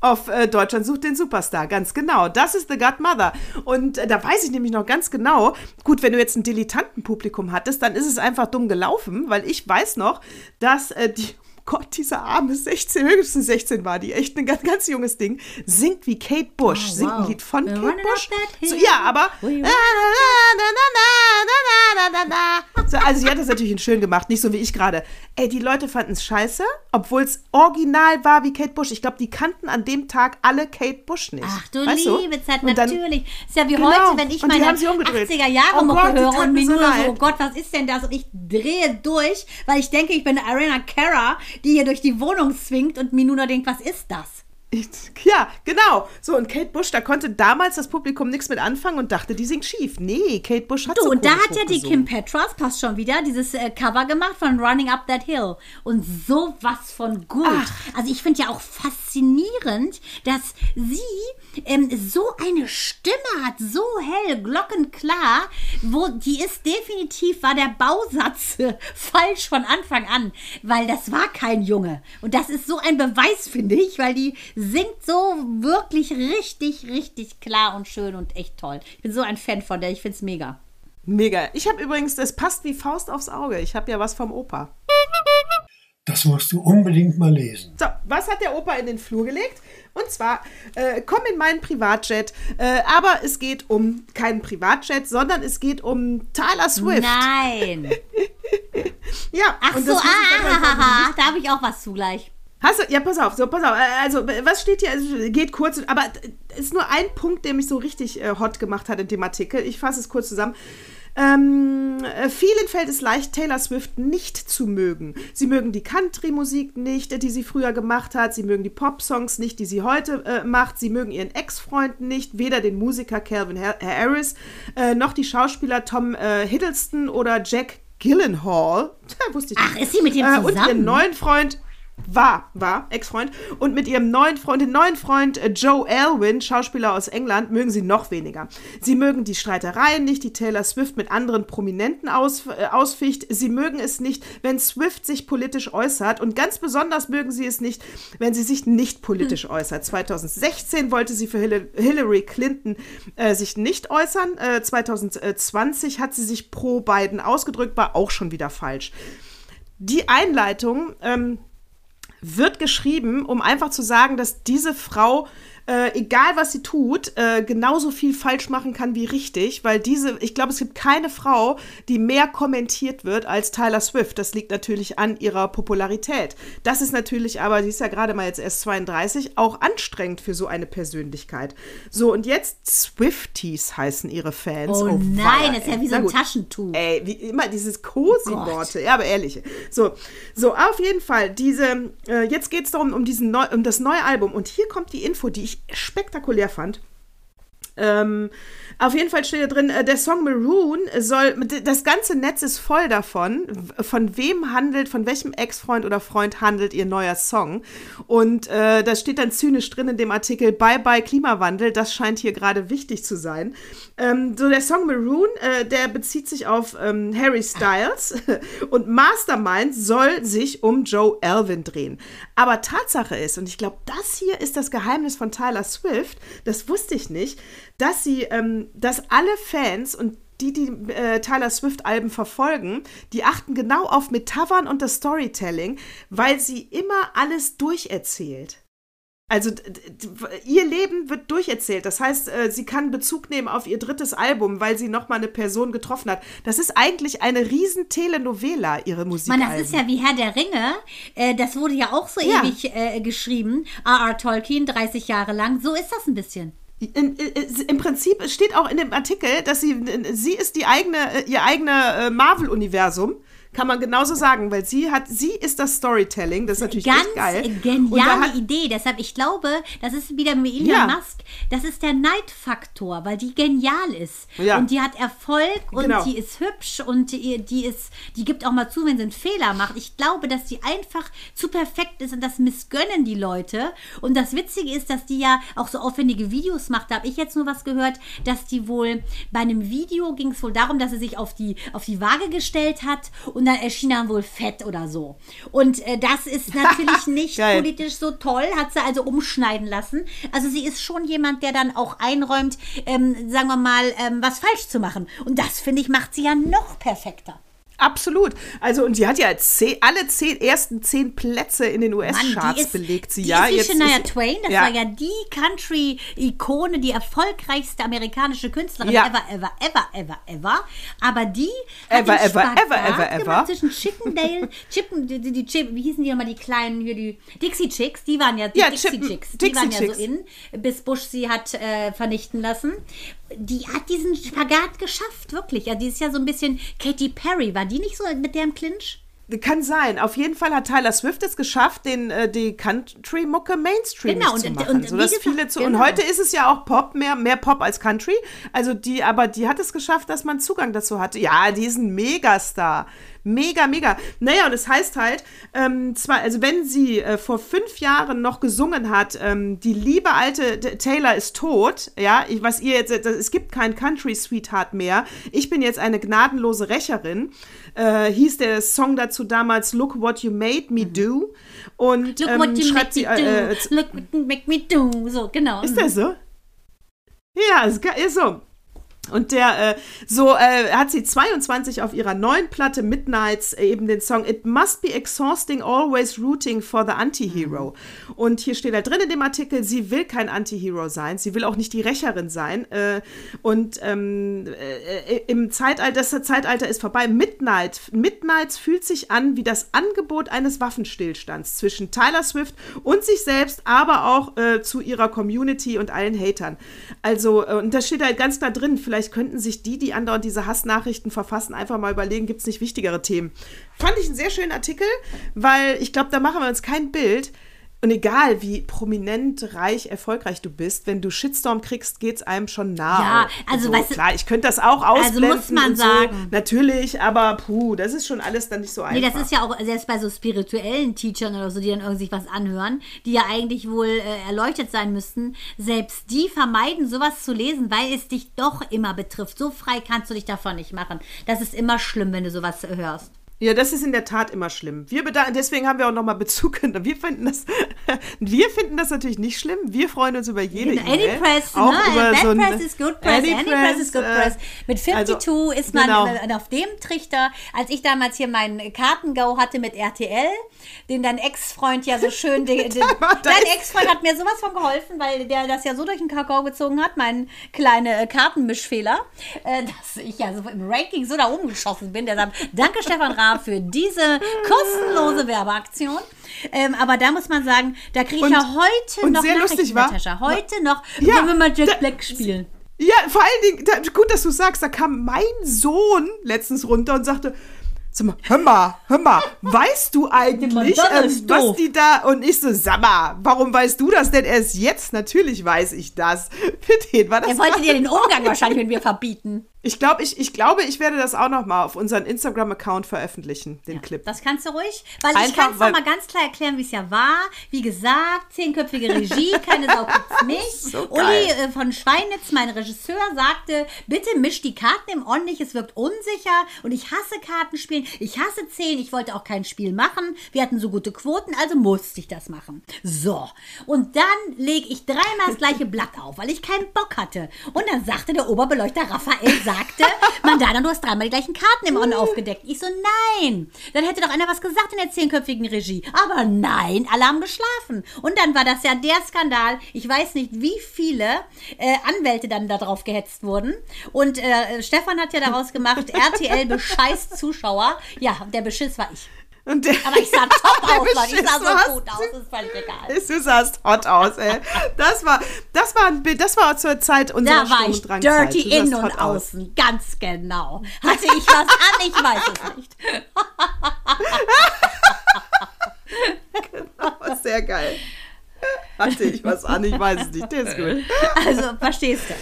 auf äh, Deutschland sucht den Superstar, ganz genau. Das ist The Godmother. Und äh, da weiß ich nämlich noch ganz genau, gut, wenn du jetzt ein Dilettantenpublikum hattest, dann ist es einfach dumm gelaufen, weil ich weiß noch, dass äh, die. Gott, diese arme 16, höchstens 16 war die, echt ein ganz, ganz junges Ding, singt wie Kate Bush, oh, singt ein Lied von We're Kate Bush. So, ja, aber. So, also, sie hat das natürlich schön gemacht, nicht so wie ich gerade. Ey, die Leute fanden es scheiße, obwohl es original war wie Kate Bush. Ich glaube, die kannten an dem Tag alle Kate Bush nicht. Ach du weißt liebe Zeit, natürlich. Ist ja wie genau. heute, wenn ich meine 80er-Jahre-Mucke oh höre und mir so nur so, oh Gott, was ist denn das? Und ich drehe durch, weil ich denke, ich bin Arena Kara die hier durch die Wohnung zwingt und noch denkt, was ist das? Ich, ja, genau. So, und Kate Bush, da konnte damals das Publikum nichts mit anfangen und dachte, die singt schief. Nee, Kate Bush hat Du, so und da hat ja die. Kim Petras, passt schon wieder, dieses äh, Cover gemacht von Running Up That Hill. Und sowas von gut. Also ich finde ja auch faszinierend, dass sie ähm, so eine Stimme hat, so hell, glockenklar, wo die ist definitiv, war der Bausatz äh, falsch von Anfang an, weil das war kein Junge. Und das ist so ein Beweis, finde ich, weil die singt so wirklich richtig, richtig klar und schön und echt toll. Ich bin so ein Fan von der, ich finde es mega. Mega. Ich habe übrigens, das passt wie Faust aufs Auge. Ich habe ja was vom Opa. Das musst du unbedingt mal lesen. So, was hat der Opa in den Flur gelegt? Und zwar, äh, komm in meinen Privatjet. Äh, aber es geht um keinen Privatjet, sondern es geht um Tyler Swift. Nein. Ja, Ach und so, das ah, dann mal- ah, da habe ich auch was zugleich. Hast du, ja, pass auf, so, pass auf. äh, Also, was steht hier? Also, geht kurz, aber es ist nur ein Punkt, der mich so richtig äh, hot gemacht hat in dem Artikel. Ich fasse es kurz zusammen. Ähm, äh, vielen fällt es leicht, Taylor Swift nicht zu mögen. Sie mögen die Country-Musik nicht, die sie früher gemacht hat. Sie mögen die Pop-Songs nicht, die sie heute äh, macht. Sie mögen ihren Ex-Freund nicht, weder den Musiker Calvin Har- Harris äh, noch die Schauspieler Tom äh, Hiddleston oder Jack Gyllenhaal. Wusste ich Ach, nicht. ist sie mit dem äh, Und zusammen? ihren neuen Freund war, war Ex-Freund. Und mit ihrem neuen Freund, den neuen Freund äh, Joe Alwyn, Schauspieler aus England, mögen sie noch weniger. Sie mögen die Streitereien nicht, die Taylor Swift mit anderen Prominenten aus, äh, ausficht. Sie mögen es nicht, wenn Swift sich politisch äußert. Und ganz besonders mögen sie es nicht, wenn sie sich nicht politisch äußert. 2016 wollte sie für Hil Hillary Clinton äh, sich nicht äußern. Äh, 2020 hat sie sich pro Biden ausgedrückt, war auch schon wieder falsch. Die Einleitung ähm, wird geschrieben, um einfach zu sagen, dass diese Frau äh, egal was sie tut, äh, genauso viel falsch machen kann wie richtig, weil diese, ich glaube, es gibt keine Frau, die mehr kommentiert wird als Tyler Swift. Das liegt natürlich an ihrer Popularität. Das ist natürlich aber, sie ist ja gerade mal jetzt erst 32, auch anstrengend für so eine Persönlichkeit. So, und jetzt Swifties heißen ihre Fans. Oh, nein, weia, das ist ja wie so ein. Taschentuch. Ey, wie immer dieses Cosi-Worte, ja, aber ehrliche. So, so, auf jeden Fall, diese, äh, jetzt geht es darum, um, diesen neu, um das neue Album. Und hier kommt die Info, die ich spektakulär fand. Ähm, auf jeden Fall steht da drin, äh, der Song Maroon soll, das ganze Netz ist voll davon, von wem handelt, von welchem Ex-Freund oder Freund handelt ihr neuer Song. Und äh, da steht dann zynisch drin in dem Artikel, Bye Bye Klimawandel, das scheint hier gerade wichtig zu sein. Ähm, so der Song Maroon, äh, der bezieht sich auf ähm, Harry Styles und Mastermind soll sich um Joe Alvin drehen. Aber Tatsache ist, und ich glaube, das hier ist das Geheimnis von Tyler Swift, das wusste ich nicht, dass sie, ähm, dass alle Fans und die, die äh, Tyler Swift-Alben verfolgen, die achten genau auf Metaphern und das Storytelling, weil sie immer alles durcherzählt. Also ihr Leben wird durcherzählt. Das heißt, äh, sie kann Bezug nehmen auf ihr drittes Album, weil sie nochmal eine Person getroffen hat. Das ist eigentlich eine riesen Telenovela, ihre Musik. Mann, das ist ja wie Herr der Ringe. Äh, das wurde ja auch so Ja. ewig äh, geschrieben. R.R. Tolkien, 30 Jahre lang. So ist das ein bisschen. In, in, Im Prinzip steht auch in dem Artikel, dass sie, sie ist die eigene, ihr eigener äh, Marvel-Universum. Kann man genauso sagen, weil sie hat, sie ist das Storytelling. Das ist natürlich Ganz echt geil. Geniale hat, Idee. Deshalb, ich glaube, das ist wieder wie Elon Ja. Musk. Das ist der Neidfaktor, weil die genial ist. Ja. Und die hat Erfolg und Genau. die ist hübsch und die, die ist, die gibt auch mal zu, wenn sie einen Fehler macht. Ich glaube, dass die einfach zu perfekt ist und das missgönnen die Leute. Und das Witzige ist, dass die ja auch so aufwendige Videos macht. Da habe ich jetzt nur was gehört, dass die wohl bei einem Video ging es wohl darum, dass sie sich auf die, auf die Waage gestellt hat und dann erschien dann wohl Fett oder so. Und äh, das ist natürlich nicht politisch so toll, hat sie also umschneiden lassen. Also sie ist schon jemand, der dann auch einräumt, ähm, sagen wir mal, ähm, was falsch zu machen. Und das, finde ich, macht sie ja noch perfekter. Absolut. Also, und sie hat ja zehn, alle zehn, ersten zehn Plätze in den US-Charts belegt. Sie die ja ist wie jetzt Shania ist- Twain, das ja. war ja die Country-Ikone, die erfolgreichste amerikanische Künstlerin Ja. ever, ever, ever, ever, ever. Aber die Ever, hat ever, ever, ever, ever. zwischen Chippendale, Chippen, die, die, die Chip, wie hießen die nochmal, die kleinen, hier die Dixie Chicks, die waren ja, die Ja, Dixie Chippen- Chicks, die Dixie waren ja Chicks. so in, bis Bush sie hat äh, vernichten lassen. Die hat diesen Spagat geschafft, wirklich. Ja, die ist ja so ein bisschen Katy Perry, war die nicht so mit der im Clinch? Kann sein. Auf jeden Fall hat Tyler Swift es geschafft, den, äh, die Country-Mucke Mainstream Genau, zu und- machen. und so, wie dass gesagt, viele zu, genau. Und heute ist es ja auch Pop, mehr, mehr Pop als Country. Also die, aber die hat es geschafft, dass man Zugang dazu hatte. Ja, die ist ein Megastar. Mega, mega. Naja, und es heißt halt, ähm, zwar, also wenn sie äh, vor fünf Jahren noch gesungen hat, ähm, die liebe alte T- Taylor ist tot, ja, ich, was ihr jetzt, das, es gibt kein Country Sweetheart mehr. Ich bin jetzt eine gnadenlose Rächerin. Äh, hieß der Song dazu damals Look What You Made Me Do. Und Look ähm, what you schreibt make sie, me do. äh, äh, Look what you make me do. So, genau. ist der so? Ja, ist, ist so. Und der, äh, so äh, hat sie 22 auf ihrer neuen Platte Midnights äh, eben den Song It Must Be Exhausting Always Rooting for the Anti-Hero. Und hier steht da drin in dem Artikel, sie will kein Anti-Hero sein, sie will auch nicht die Rächerin sein. Äh, und ähm, äh, im Zeitalter, das Zeitalter ist vorbei. Midnight, Midnights fühlt sich an wie das Angebot eines Waffenstillstands zwischen Tyler Swift und sich selbst, aber auch zu ihrer Community und allen Hatern. Also, und da steht halt ganz klar drin, vielleicht könnten sich die, die andauernd diese Hassnachrichten verfassen, einfach mal überlegen, gibt es nicht wichtigere Themen. Fand ich einen sehr schönen Artikel, weil ich glaube, da machen wir uns kein Bild. Und egal wie prominent, reich, erfolgreich du bist, wenn du Shitstorm kriegst, geht's einem schon nah. Ja, also, so. weißt du- klar, ich könnte das auch ausblenden. muss man so. sagen. Natürlich, aber puh, das ist schon alles dann nicht so einfach. Nee, das ist ja auch selbst bei so spirituellen Teachern oder so, die dann irgendwie sich was anhören, die ja eigentlich wohl äh, erleuchtet sein müssten, selbst die vermeiden sowas zu lesen, weil es dich doch immer betrifft. So frei kannst du dich davon nicht machen. Das ist immer schlimm, wenn du sowas hörst. Ja, das ist in der Tat immer schlimm. Wir deswegen haben wir auch nochmal Bezug. Wir finden das, wir finden das natürlich nicht schlimm. Wir freuen uns über jede Genau, Any E-Mail. Press, auch ne? über Bad so Press is good press, any, press, is good äh, press. Mit 52 also, ist man genau. auf dem Trichter, als ich damals hier meinen Kartengau hatte mit RTL, den dein Ex-Freund ja so schön, den, den, dein Ex-Freund hat mir sowas von geholfen, weil der das ja so durch den Kakao gezogen hat, mein kleine äh, Kartenmischfehler, äh, dass ich ja so im Ranking so da oben geschossen bin. Deshalb danke Stefan Raab für diese kostenlose Werbeaktion. Ähm, aber da muss man sagen, da kriege ich ja heute und noch sehr lustig war-. Heute noch, Ja, wollen wir mal Jack da- Black spielen. Ja, vor allen Dingen, da, gut, dass du sagst, da kam mein Sohn letztens runter und sagte, sag mal, hör mal, hör mal, weißt du eigentlich, ähm, was die da, und ich so, sag mal, warum weißt du das denn erst jetzt? Natürlich weiß ich das. Für den war das Er wollte dir den Umgang wahrscheinlich mit mir verbieten. Ich glaube, ich, ich glaube, ich werde das auch noch mal auf unseren Instagram-Account veröffentlichen, den Clip. Das kannst du ruhig, weil ich Einfach, kann es nochmal ganz klar erklären, wie es ja war. Wie gesagt, zehnköpfige Regie, keine Sau gibt's nicht. So Uli äh, von Schweinitz, mein Regisseur, sagte, bitte misch die Karten im On nicht, es wirkt unsicher und ich hasse Kartenspielen, ich hasse zehn, ich wollte auch kein Spiel machen. Wir hatten so gute Quoten, also musste ich das machen. So, und dann lege ich dreimal das gleiche Blatt auf, weil ich keinen Bock hatte. Und dann sagte der Oberbeleuchter Raphael, sagte, Mandana, du hast dreimal die gleichen Karten im On aufgedeckt. Ich so, nein. Dann hätte doch einer was gesagt in der zehnköpfigen Regie. Aber nein, alle haben geschlafen. Und dann war das ja der Skandal. Ich weiß nicht, wie viele äh, Anwälte dann darauf gehetzt wurden. Und äh, Stefan hat ja daraus gemacht, RTL bescheißt Zuschauer. Ja, der Beschiss war ich. Und der, Aber ich sah top aus, Mann. Ich sah so gut aus. Ist völlig egal. Ist, du sahst hot aus, ey. Das war, das war ein Bild, das war zur Zeit unserer Da war ich dirty Du sahst in und außen. Ganz genau. Hatte ich was an? Ich weiß es nicht. Oh, sehr geil. Hatte ich was an, ich weiß es nicht. Der ist gut. Also, verstehst du?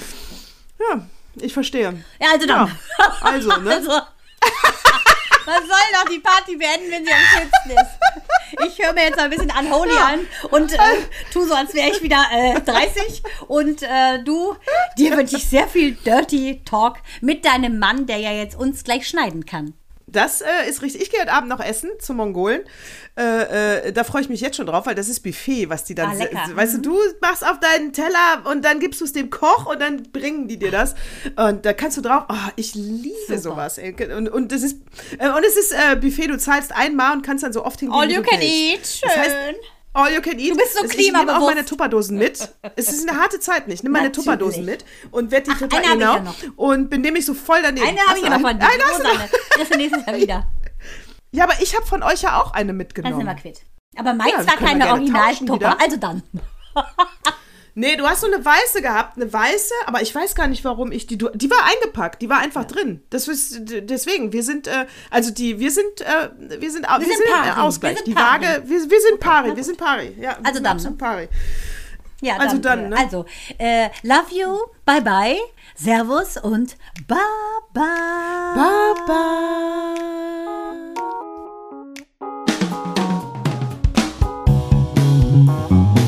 Ja, ich verstehe. Ja, also dann. Ja, also, ne? Also, was soll doch die Party beenden, wenn sie am schönsten ist? Ich höre mir jetzt mal ein bisschen Unholy an und äh, tu so, als wäre ich wieder äh, 30. Und äh, du, dir wünsche ich sehr viel Dirty Talk mit deinem Mann, der ja jetzt uns gleich schneiden kann. Das äh, ist richtig. Ich gehe heute Abend noch essen zum Mongolen. Äh, äh, da freue ich mich jetzt schon drauf, weil das ist Buffet, was die dann. Ah, Weißt du, du machst auf deinen Teller und dann gibst du es dem Koch und dann bringen die dir das. Und da kannst du drauf. Oh, ich liebe sowas. Ey. Und, und das ist, äh, und es ist äh, Buffet, du zahlst einmal und kannst dann so oft hingehen. All you can willst. eat. Das heißt, Schön. All you can eat. Du bist so Es- Ich nehme auch klimabewusst. meine Tupperdosen mit. Es ist eine harte Zeit nicht. Nimm meine Natürlich. Tupperdosen mit und werd die Ach, ich genau. ja. Und bin nämlich so voll daneben. Eine habe ich noch von dir. Eine hast du noch. Das nächstes Jahr wieder. Ja, aber ich habe von euch ja auch eine Dann mitgenommen. sind wir quitt. Aber meins Ja, war keine gerne original tauschen Tupper. wieder. Also dann. Nee, du hast so eine weiße gehabt, eine weiße, aber ich weiß gar nicht, warum ich die. Die war eingepackt, die war einfach ja. drin. Das ist, deswegen, wir sind, äh, also die, wir sind, äh, wir sind, wir, wir sind, sind äh, Ausgleich. Wir sind die Pari. Waage, wir, wir sind Pari, also wir sind Pari. Ja, also dann. Sind Pari. Ja, also dann, äh, ne? Also, äh, love you, bye bye, servus und bye bye. Bye bye.